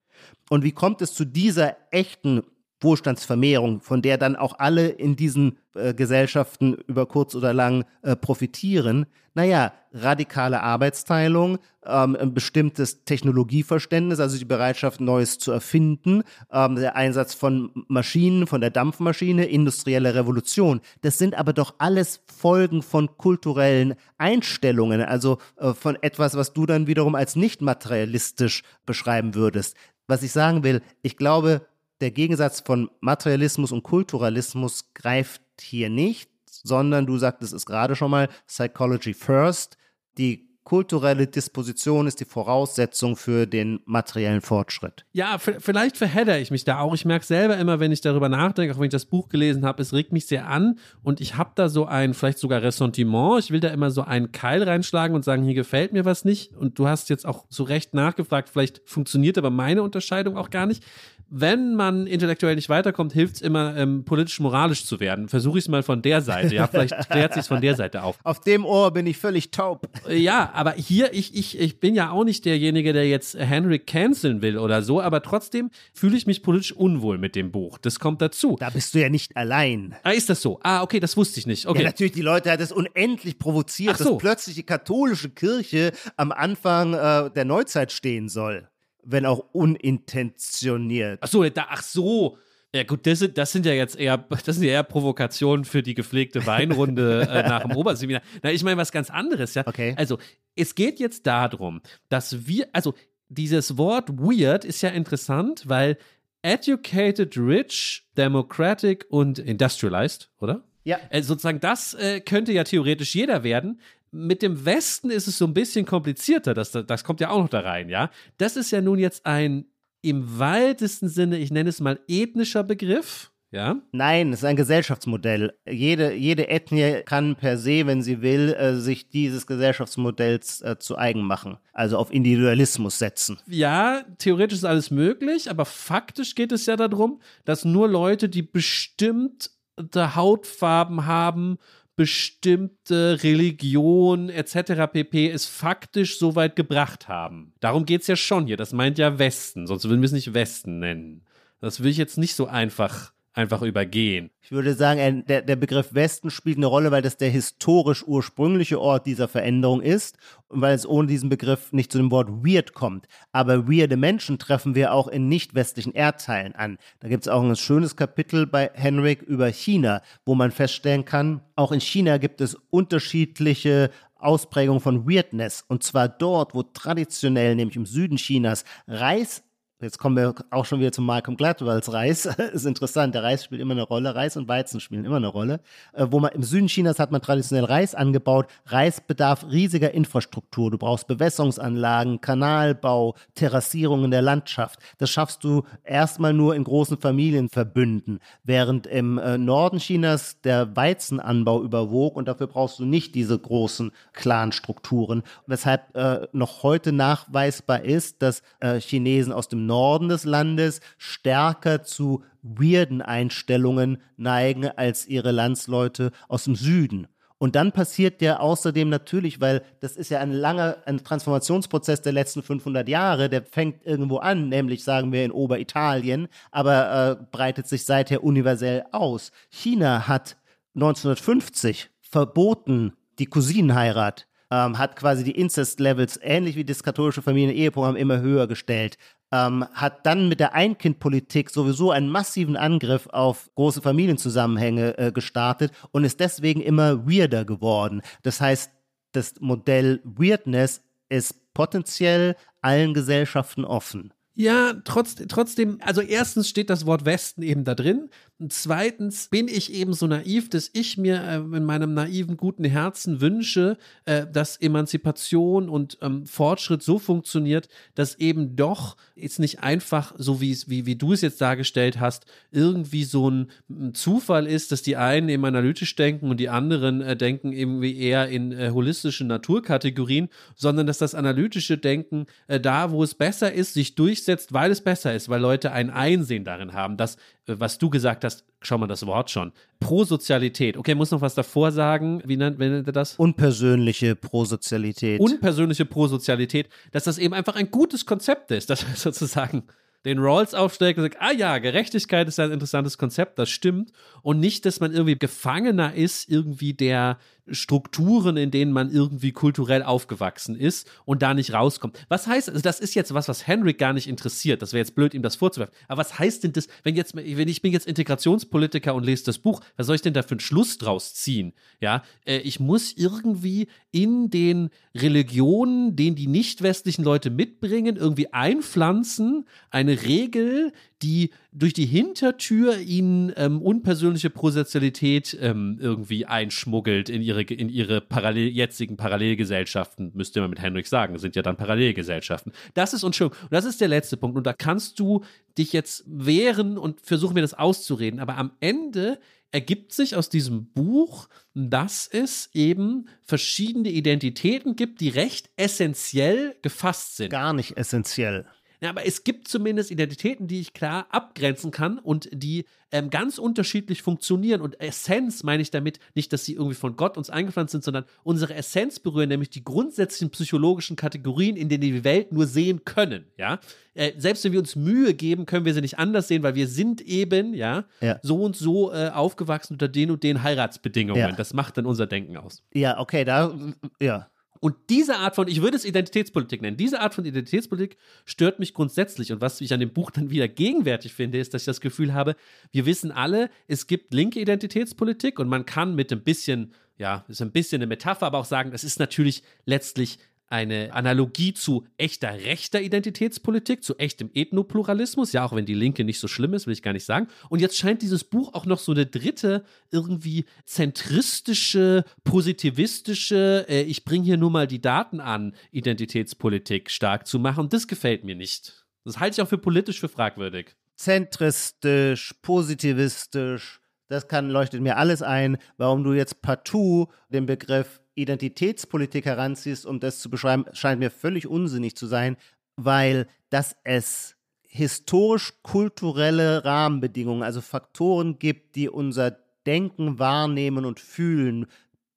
Und wie kommt es zu dieser echten Wohlstandsvermehrung, von der dann auch alle in diesen äh, Gesellschaften über kurz oder lang äh, profitieren. Naja, radikale Arbeitsteilung, ähm, ein bestimmtes Technologieverständnis, also die Bereitschaft, Neues zu erfinden, ähm, der Einsatz von Maschinen, von der Dampfmaschine, industrielle Revolution. Das sind aber doch alles Folgen von kulturellen Einstellungen, also äh, von etwas, was du dann wiederum als nicht materialistisch beschreiben würdest. Was ich sagen will, ich glaube, der Gegensatz von Materialismus und Kulturalismus greift hier nicht, sondern du sagtest es gerade schon mal, Psychology First. Die kulturelle Disposition ist die Voraussetzung für den materiellen Fortschritt. Ja, vielleicht verhedder ich mich da auch. Ich merke selber immer, wenn ich darüber nachdenke, auch wenn ich das Buch gelesen habe, es regt mich sehr an und ich habe da so ein, vielleicht sogar Ressentiment. Ich will da immer so einen Keil reinschlagen und sagen, hier gefällt mir was nicht. Und du hast jetzt auch so recht nachgefragt, vielleicht funktioniert aber meine Unterscheidung auch gar nicht wenn man intellektuell nicht weiterkommt, hilft es immer, ähm, politisch-moralisch zu werden. Versuche ich es mal von der Seite. Ja, vielleicht klärt sich von der Seite auf. Auf dem Ohr bin ich völlig taub. Ja, aber hier, ich, ich, ich bin ja auch nicht derjenige, der jetzt Henrik canceln will oder so, aber trotzdem fühle ich mich politisch unwohl mit dem Buch. Das kommt dazu. Da bist du ja nicht allein. Ah, ist das so? Ah, okay, das wusste ich nicht. Okay. Ja, natürlich, die Leute hat es unendlich provoziert, so. dass plötzlich die katholische Kirche am Anfang äh, der Neuzeit stehen soll wenn auch unintentioniert. Ach so, da, ach so. Ja gut, das sind, das sind ja jetzt eher, das sind ja eher Provokationen für die gepflegte Weinrunde äh, nach dem Oberseminar. Na, ich meine was ganz anderes, ja. Okay. Also, es geht jetzt darum, dass wir, also dieses Wort weird ist ja interessant, weil educated, rich, democratic und industrialized, oder? Ja. Äh, sozusagen, das äh, könnte ja theoretisch jeder werden mit dem Westen ist es so ein bisschen komplizierter, das, das kommt ja auch noch da rein, ja. Das ist ja nun jetzt ein im weitesten Sinne, ich nenne es mal ethnischer Begriff, ja? Nein, es ist ein Gesellschaftsmodell. Jede, jede Ethnie kann per se, wenn sie will, äh, sich dieses Gesellschaftsmodells äh, zu eigen machen. Also auf Individualismus setzen. Ja, theoretisch ist alles möglich, aber faktisch geht es ja darum, dass nur Leute, die bestimmte Hautfarben haben, bestimmte Religion etc. pp. es faktisch so weit gebracht haben. Darum geht es ja schon hier. Das meint ja Westen, sonst würden wir es nicht Westen nennen. Das will ich jetzt nicht so einfach einfach übergehen. Ich würde sagen, der, der Begriff Westen spielt eine Rolle, weil das der historisch ursprüngliche Ort dieser Veränderung ist und weil es ohne diesen Begriff nicht zu dem Wort weird kommt. Aber weirde Menschen treffen wir auch in nicht westlichen Erdteilen an. Da gibt es auch ein schönes Kapitel bei Henrik über China, wo man feststellen kann, auch in China gibt es unterschiedliche Ausprägungen von Weirdness. Und zwar dort, wo traditionell, nämlich im Süden Chinas, Reis Jetzt kommen wir auch schon wieder zu Malcolm Gladwells Reis. ist interessant. Der Reis spielt immer eine Rolle. Reis und Weizen spielen immer eine Rolle. Äh, wo man im Süden Chinas hat man traditionell Reis angebaut. Reis bedarf riesiger Infrastruktur. Du brauchst Bewässerungsanlagen, Kanalbau, Terrassierung in der Landschaft. Das schaffst du erstmal nur in großen Familienverbünden. Während im äh, Norden Chinas der Weizenanbau überwog und dafür brauchst du nicht diese großen Clanstrukturen. Weshalb äh, noch heute nachweisbar ist, dass äh, Chinesen aus dem Norden des Landes stärker zu weirden Einstellungen neigen als ihre Landsleute aus dem Süden. Und dann passiert ja außerdem natürlich, weil das ist ja ein langer ein Transformationsprozess der letzten 500 Jahre, der fängt irgendwo an, nämlich sagen wir in Oberitalien, aber äh, breitet sich seither universell aus. China hat 1950 verboten die Cousinenheirat ähm, hat quasi die Incest-Levels, ähnlich wie das katholische Familieneheprogramm, immer höher gestellt ähm, hat dann mit der Einkindpolitik sowieso einen massiven Angriff auf große Familienzusammenhänge äh, gestartet und ist deswegen immer weirder geworden. Das heißt, das Modell Weirdness ist potenziell allen Gesellschaften offen. Ja, trotz, trotzdem, also erstens steht das Wort Westen eben da drin. Und zweitens bin ich eben so naiv, dass ich mir äh, in meinem naiven, guten Herzen wünsche, äh, dass Emanzipation und ähm, Fortschritt so funktioniert, dass eben doch jetzt nicht einfach, so wie, wie, du es jetzt dargestellt hast, irgendwie so ein, ein Zufall ist, dass die einen eben analytisch denken und die anderen äh, denken irgendwie eher in äh, holistischen Naturkategorien, sondern dass das analytische Denken äh, da, wo es besser ist, sich durchsetzt, weil es besser ist, weil Leute ein Einsehen darin haben, dass was du gesagt hast, schau mal das Wort schon. Prosozialität. Okay, muss noch was davor sagen. Wie nennt, wie nennt er das? Unpersönliche Prosozialität. Unpersönliche Prosozialität, dass das eben einfach ein gutes Konzept ist, dass sozusagen den Rawls aufstellt und sagt, ah ja, Gerechtigkeit ist ein interessantes Konzept, das stimmt. Und nicht, dass man irgendwie Gefangener ist, irgendwie der Strukturen, in denen man irgendwie kulturell aufgewachsen ist und da nicht rauskommt. Was heißt, also das ist jetzt was, was Henrik gar nicht interessiert. Das wäre jetzt blöd, ihm das vorzuwerfen. Aber was heißt denn das, wenn jetzt, wenn ich bin jetzt Integrationspolitiker und lese das Buch, was soll ich denn da für einen Schluss draus ziehen? Ja, äh, ich muss irgendwie in den Religionen, den die nicht westlichen Leute mitbringen, irgendwie einpflanzen, eine Regel, die durch die Hintertür ihnen ähm, unpersönliche Prosozialität ähm, irgendwie einschmuggelt in ihre, in ihre parallel, jetzigen Parallelgesellschaften, müsste man mit Henrik sagen, sind ja dann Parallelgesellschaften. Das ist unschön. Und das ist der letzte Punkt. Und da kannst du dich jetzt wehren und versuchen wir das auszureden. Aber am Ende ergibt sich aus diesem Buch, dass es eben verschiedene Identitäten gibt, die recht essentiell gefasst sind. Gar nicht essentiell. Ja, aber es gibt zumindest Identitäten, die ich klar abgrenzen kann und die ähm, ganz unterschiedlich funktionieren. Und Essenz meine ich damit nicht, dass sie irgendwie von Gott uns eingepflanzt sind, sondern unsere Essenz berühren, nämlich die grundsätzlichen psychologischen Kategorien, in denen wir die Welt nur sehen können. Ja, äh, selbst wenn wir uns Mühe geben, können wir sie nicht anders sehen, weil wir sind eben ja, ja. so und so äh, aufgewachsen unter den und den Heiratsbedingungen. Ja. Das macht dann unser Denken aus. Ja, okay, da ja. Und diese Art von, ich würde es Identitätspolitik nennen, diese Art von Identitätspolitik stört mich grundsätzlich. Und was ich an dem Buch dann wieder gegenwärtig finde, ist, dass ich das Gefühl habe, wir wissen alle, es gibt linke Identitätspolitik und man kann mit ein bisschen, ja, ist ein bisschen eine Metapher, aber auch sagen, das ist natürlich letztlich eine Analogie zu echter rechter Identitätspolitik, zu echtem Ethnopluralismus, ja, auch wenn die Linke nicht so schlimm ist, will ich gar nicht sagen. Und jetzt scheint dieses Buch auch noch so eine dritte, irgendwie zentristische, positivistische, äh, ich bringe hier nur mal die Daten an, Identitätspolitik stark zu machen. Das gefällt mir nicht. Das halte ich auch für politisch für fragwürdig. Zentristisch, positivistisch, das kann, leuchtet mir alles ein, warum du jetzt partout den Begriff Identitätspolitik heranziehst, um das zu beschreiben, scheint mir völlig unsinnig zu sein, weil dass es historisch-kulturelle Rahmenbedingungen, also Faktoren gibt, die unser Denken, Wahrnehmen und Fühlen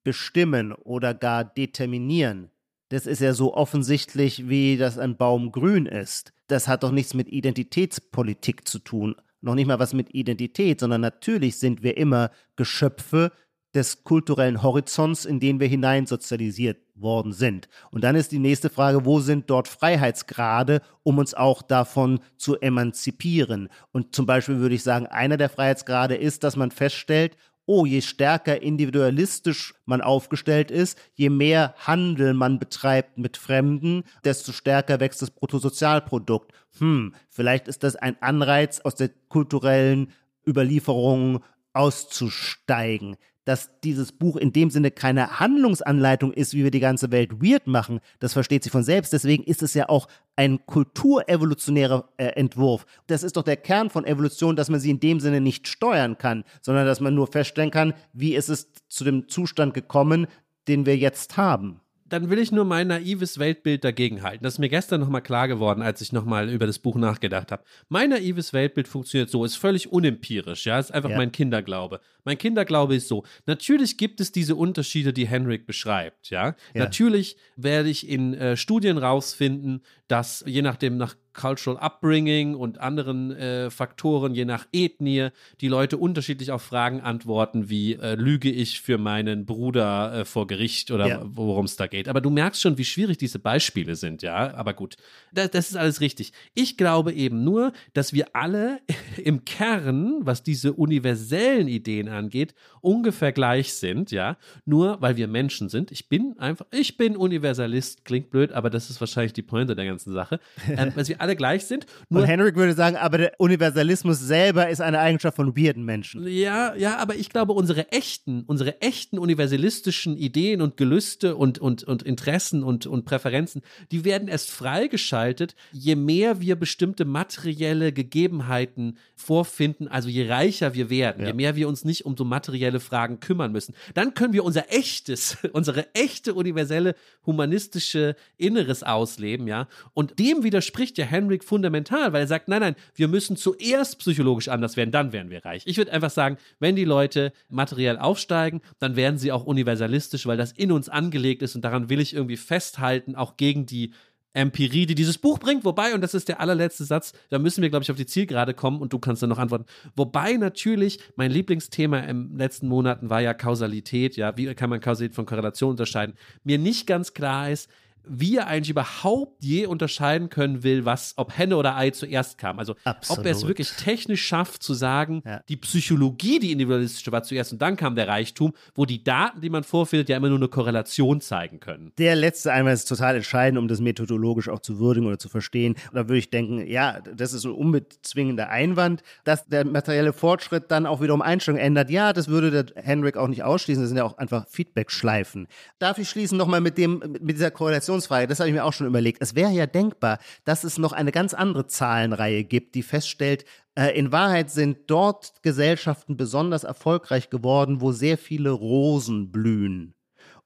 bestimmen oder gar determinieren. Das ist ja so offensichtlich, wie dass ein Baum grün ist. Das hat doch nichts mit Identitätspolitik zu tun noch nicht mal was mit Identität, sondern natürlich sind wir immer Geschöpfe des kulturellen Horizonts, in den wir hineinsozialisiert worden sind. Und dann ist die nächste Frage, wo sind dort Freiheitsgrade, um uns auch davon zu emanzipieren? Und zum Beispiel würde ich sagen, einer der Freiheitsgrade ist, dass man feststellt, oh, je stärker individualistisch man aufgestellt ist, je mehr Handel man betreibt mit Fremden, desto stärker wächst das Bruttosozialprodukt. Hm, vielleicht ist das ein Anreiz aus der kulturellen Überlieferung auszusteigen dass dieses Buch in dem Sinne keine Handlungsanleitung ist, wie wir die ganze Welt weird machen. Das versteht sich von selbst. Deswegen ist es ja auch ein kulturevolutionärer äh, Entwurf. Das ist doch der Kern von Evolution, dass man sie in dem Sinne nicht steuern kann, sondern dass man nur feststellen kann, wie ist es zu dem Zustand gekommen, den wir jetzt haben dann will ich nur mein naives Weltbild dagegen halten. Das ist mir gestern nochmal klar geworden, als ich nochmal über das Buch nachgedacht habe. Mein naives Weltbild funktioniert so, ist völlig unempirisch, ja, ist einfach ja. mein Kinderglaube. Mein Kinderglaube ist so, natürlich gibt es diese Unterschiede, die Henrik beschreibt, ja. ja. Natürlich werde ich in äh, Studien rausfinden, dass je nachdem nach Cultural Upbringing und anderen äh, Faktoren, je nach Ethnie, die Leute unterschiedlich auf Fragen antworten, wie äh, lüge ich für meinen Bruder äh, vor Gericht oder ja. worum es da geht. Aber du merkst schon, wie schwierig diese Beispiele sind, ja. Aber gut, das, das ist alles richtig. Ich glaube eben nur, dass wir alle im Kern, was diese universellen Ideen angeht, ungefähr gleich sind, ja. Nur weil wir Menschen sind. Ich bin einfach, ich bin Universalist, klingt blöd, aber das ist wahrscheinlich die Pointe der ganzen Sache. Ähm, dass wir alle gleich sind. Nur Und Henrik würde sagen, aber der Universalismus selber ist eine Eigenschaft von weirden Menschen. Ja, ja, aber ich glaube, unsere echten, unsere echten universalistischen Ideen und Gelüste und, und, und Interessen und, und Präferenzen, die werden erst freigeschaltet, je mehr wir bestimmte materielle Gegebenheiten vorfinden, also je reicher wir werden, ja. je mehr wir uns nicht um so materielle Fragen kümmern müssen. Dann können wir unser echtes, unsere echte universelle humanistische Inneres ausleben, ja. Und dem widerspricht ja Henrik fundamental, weil er sagt, nein, nein, wir müssen zuerst psychologisch anders werden, dann werden wir reich. Ich würde einfach sagen, wenn die Leute materiell aufsteigen, dann werden sie auch universalistisch, weil das in uns angelegt ist und daran will ich irgendwie festhalten, auch gegen die Empirie, die dieses Buch bringt. Wobei, und das ist der allerletzte Satz, da müssen wir, glaube ich, auf die Zielgerade kommen und du kannst dann noch antworten. Wobei natürlich mein Lieblingsthema im letzten Monaten war ja Kausalität, ja, wie kann man Kausalität von Korrelation unterscheiden? Mir nicht ganz klar ist, wie er eigentlich überhaupt je unterscheiden können will, was, ob Henne oder Ei zuerst kam. Also Absolut. ob er es wirklich technisch schafft zu sagen, ja. die Psychologie, die individualistische, war zuerst und dann kam der Reichtum, wo die Daten, die man vorfindet, ja immer nur eine Korrelation zeigen können. Der letzte einmal ist total entscheidend, um das methodologisch auch zu würdigen oder zu verstehen. Und da würde ich denken, ja, das ist ein unbezwingender Einwand, dass der materielle Fortschritt dann auch wiederum Einstellungen ändert. Ja, das würde der Henrik auch nicht ausschließen. Das sind ja auch einfach Feedback-Schleifen. Darf ich schließen nochmal mit dem, mit dieser Korrelation Interpretationsfrage, das habe ich mir auch schon überlegt. Es wäre ja denkbar, dass es noch eine ganz andere Zahlenreihe gibt, die feststellt, äh, in Wahrheit sind dort Gesellschaften besonders erfolgreich geworden, wo sehr viele Rosen blühen.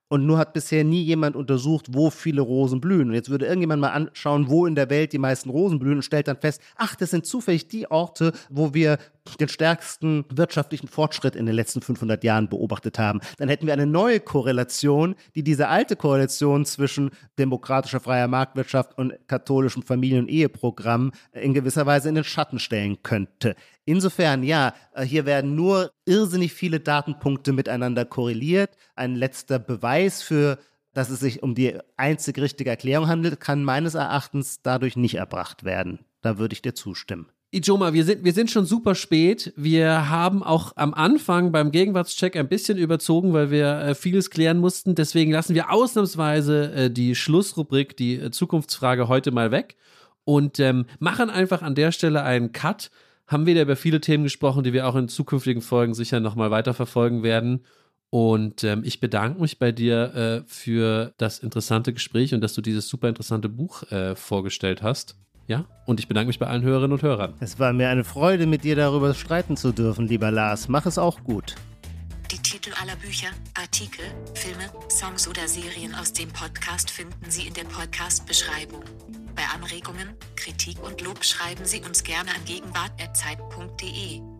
Und nur hat bisher nie jemand untersucht, wo viele Rosen blühen. Und jetzt würde irgendjemand mal anschauen, wo in der Welt die meisten Rosen blühen und stellt dann fest, ach, das sind zufällig die Orte, wo wir den stärksten wirtschaftlichen Fortschritt in den letzten 500 Jahren beobachtet haben. Dann hätten wir eine neue Korrelation, die diese alte Korrelation zwischen demokratischer freier Marktwirtschaft und katholischem Familien- und Eheprogramm in gewisser Weise in den Schatten stellen könnte. Insofern, ja, hier werden nur irrsinnig viele Datenpunkte miteinander korreliert. Ein letzter Beweis für dass es sich um die einzig richtige Erklärung handelt, kann meines Erachtens dadurch nicht erbracht werden. Da würde ich dir zustimmen. Ijoma, wir sind, wir sind schon super spät. Wir haben auch am Anfang beim Gegenwartscheck ein bisschen überzogen, weil wir äh, vieles klären mussten. Deswegen lassen wir ausnahmsweise äh, die Schlussrubrik, die äh, Zukunftsfrage heute mal weg und ähm, machen einfach an der Stelle einen Cut. Haben wieder über viele Themen gesprochen, die wir auch in zukünftigen Folgen sicher nochmal weiterverfolgen werden. Und ähm, ich bedanke mich bei dir äh, für das interessante Gespräch und dass du dieses super interessante Buch äh, vorgestellt hast. Ja, und ich bedanke mich bei allen Hörerinnen und Hörern. Es war mir eine Freude, mit dir darüber streiten zu dürfen, lieber Lars. Mach es auch gut. Die Titel aller Bücher, Artikel, Filme, Songs oder Serien aus dem Podcast finden Sie in der Podcast-Beschreibung. Bei Anregungen, Kritik und Lob schreiben Sie uns gerne an gegenwart.zeit.de.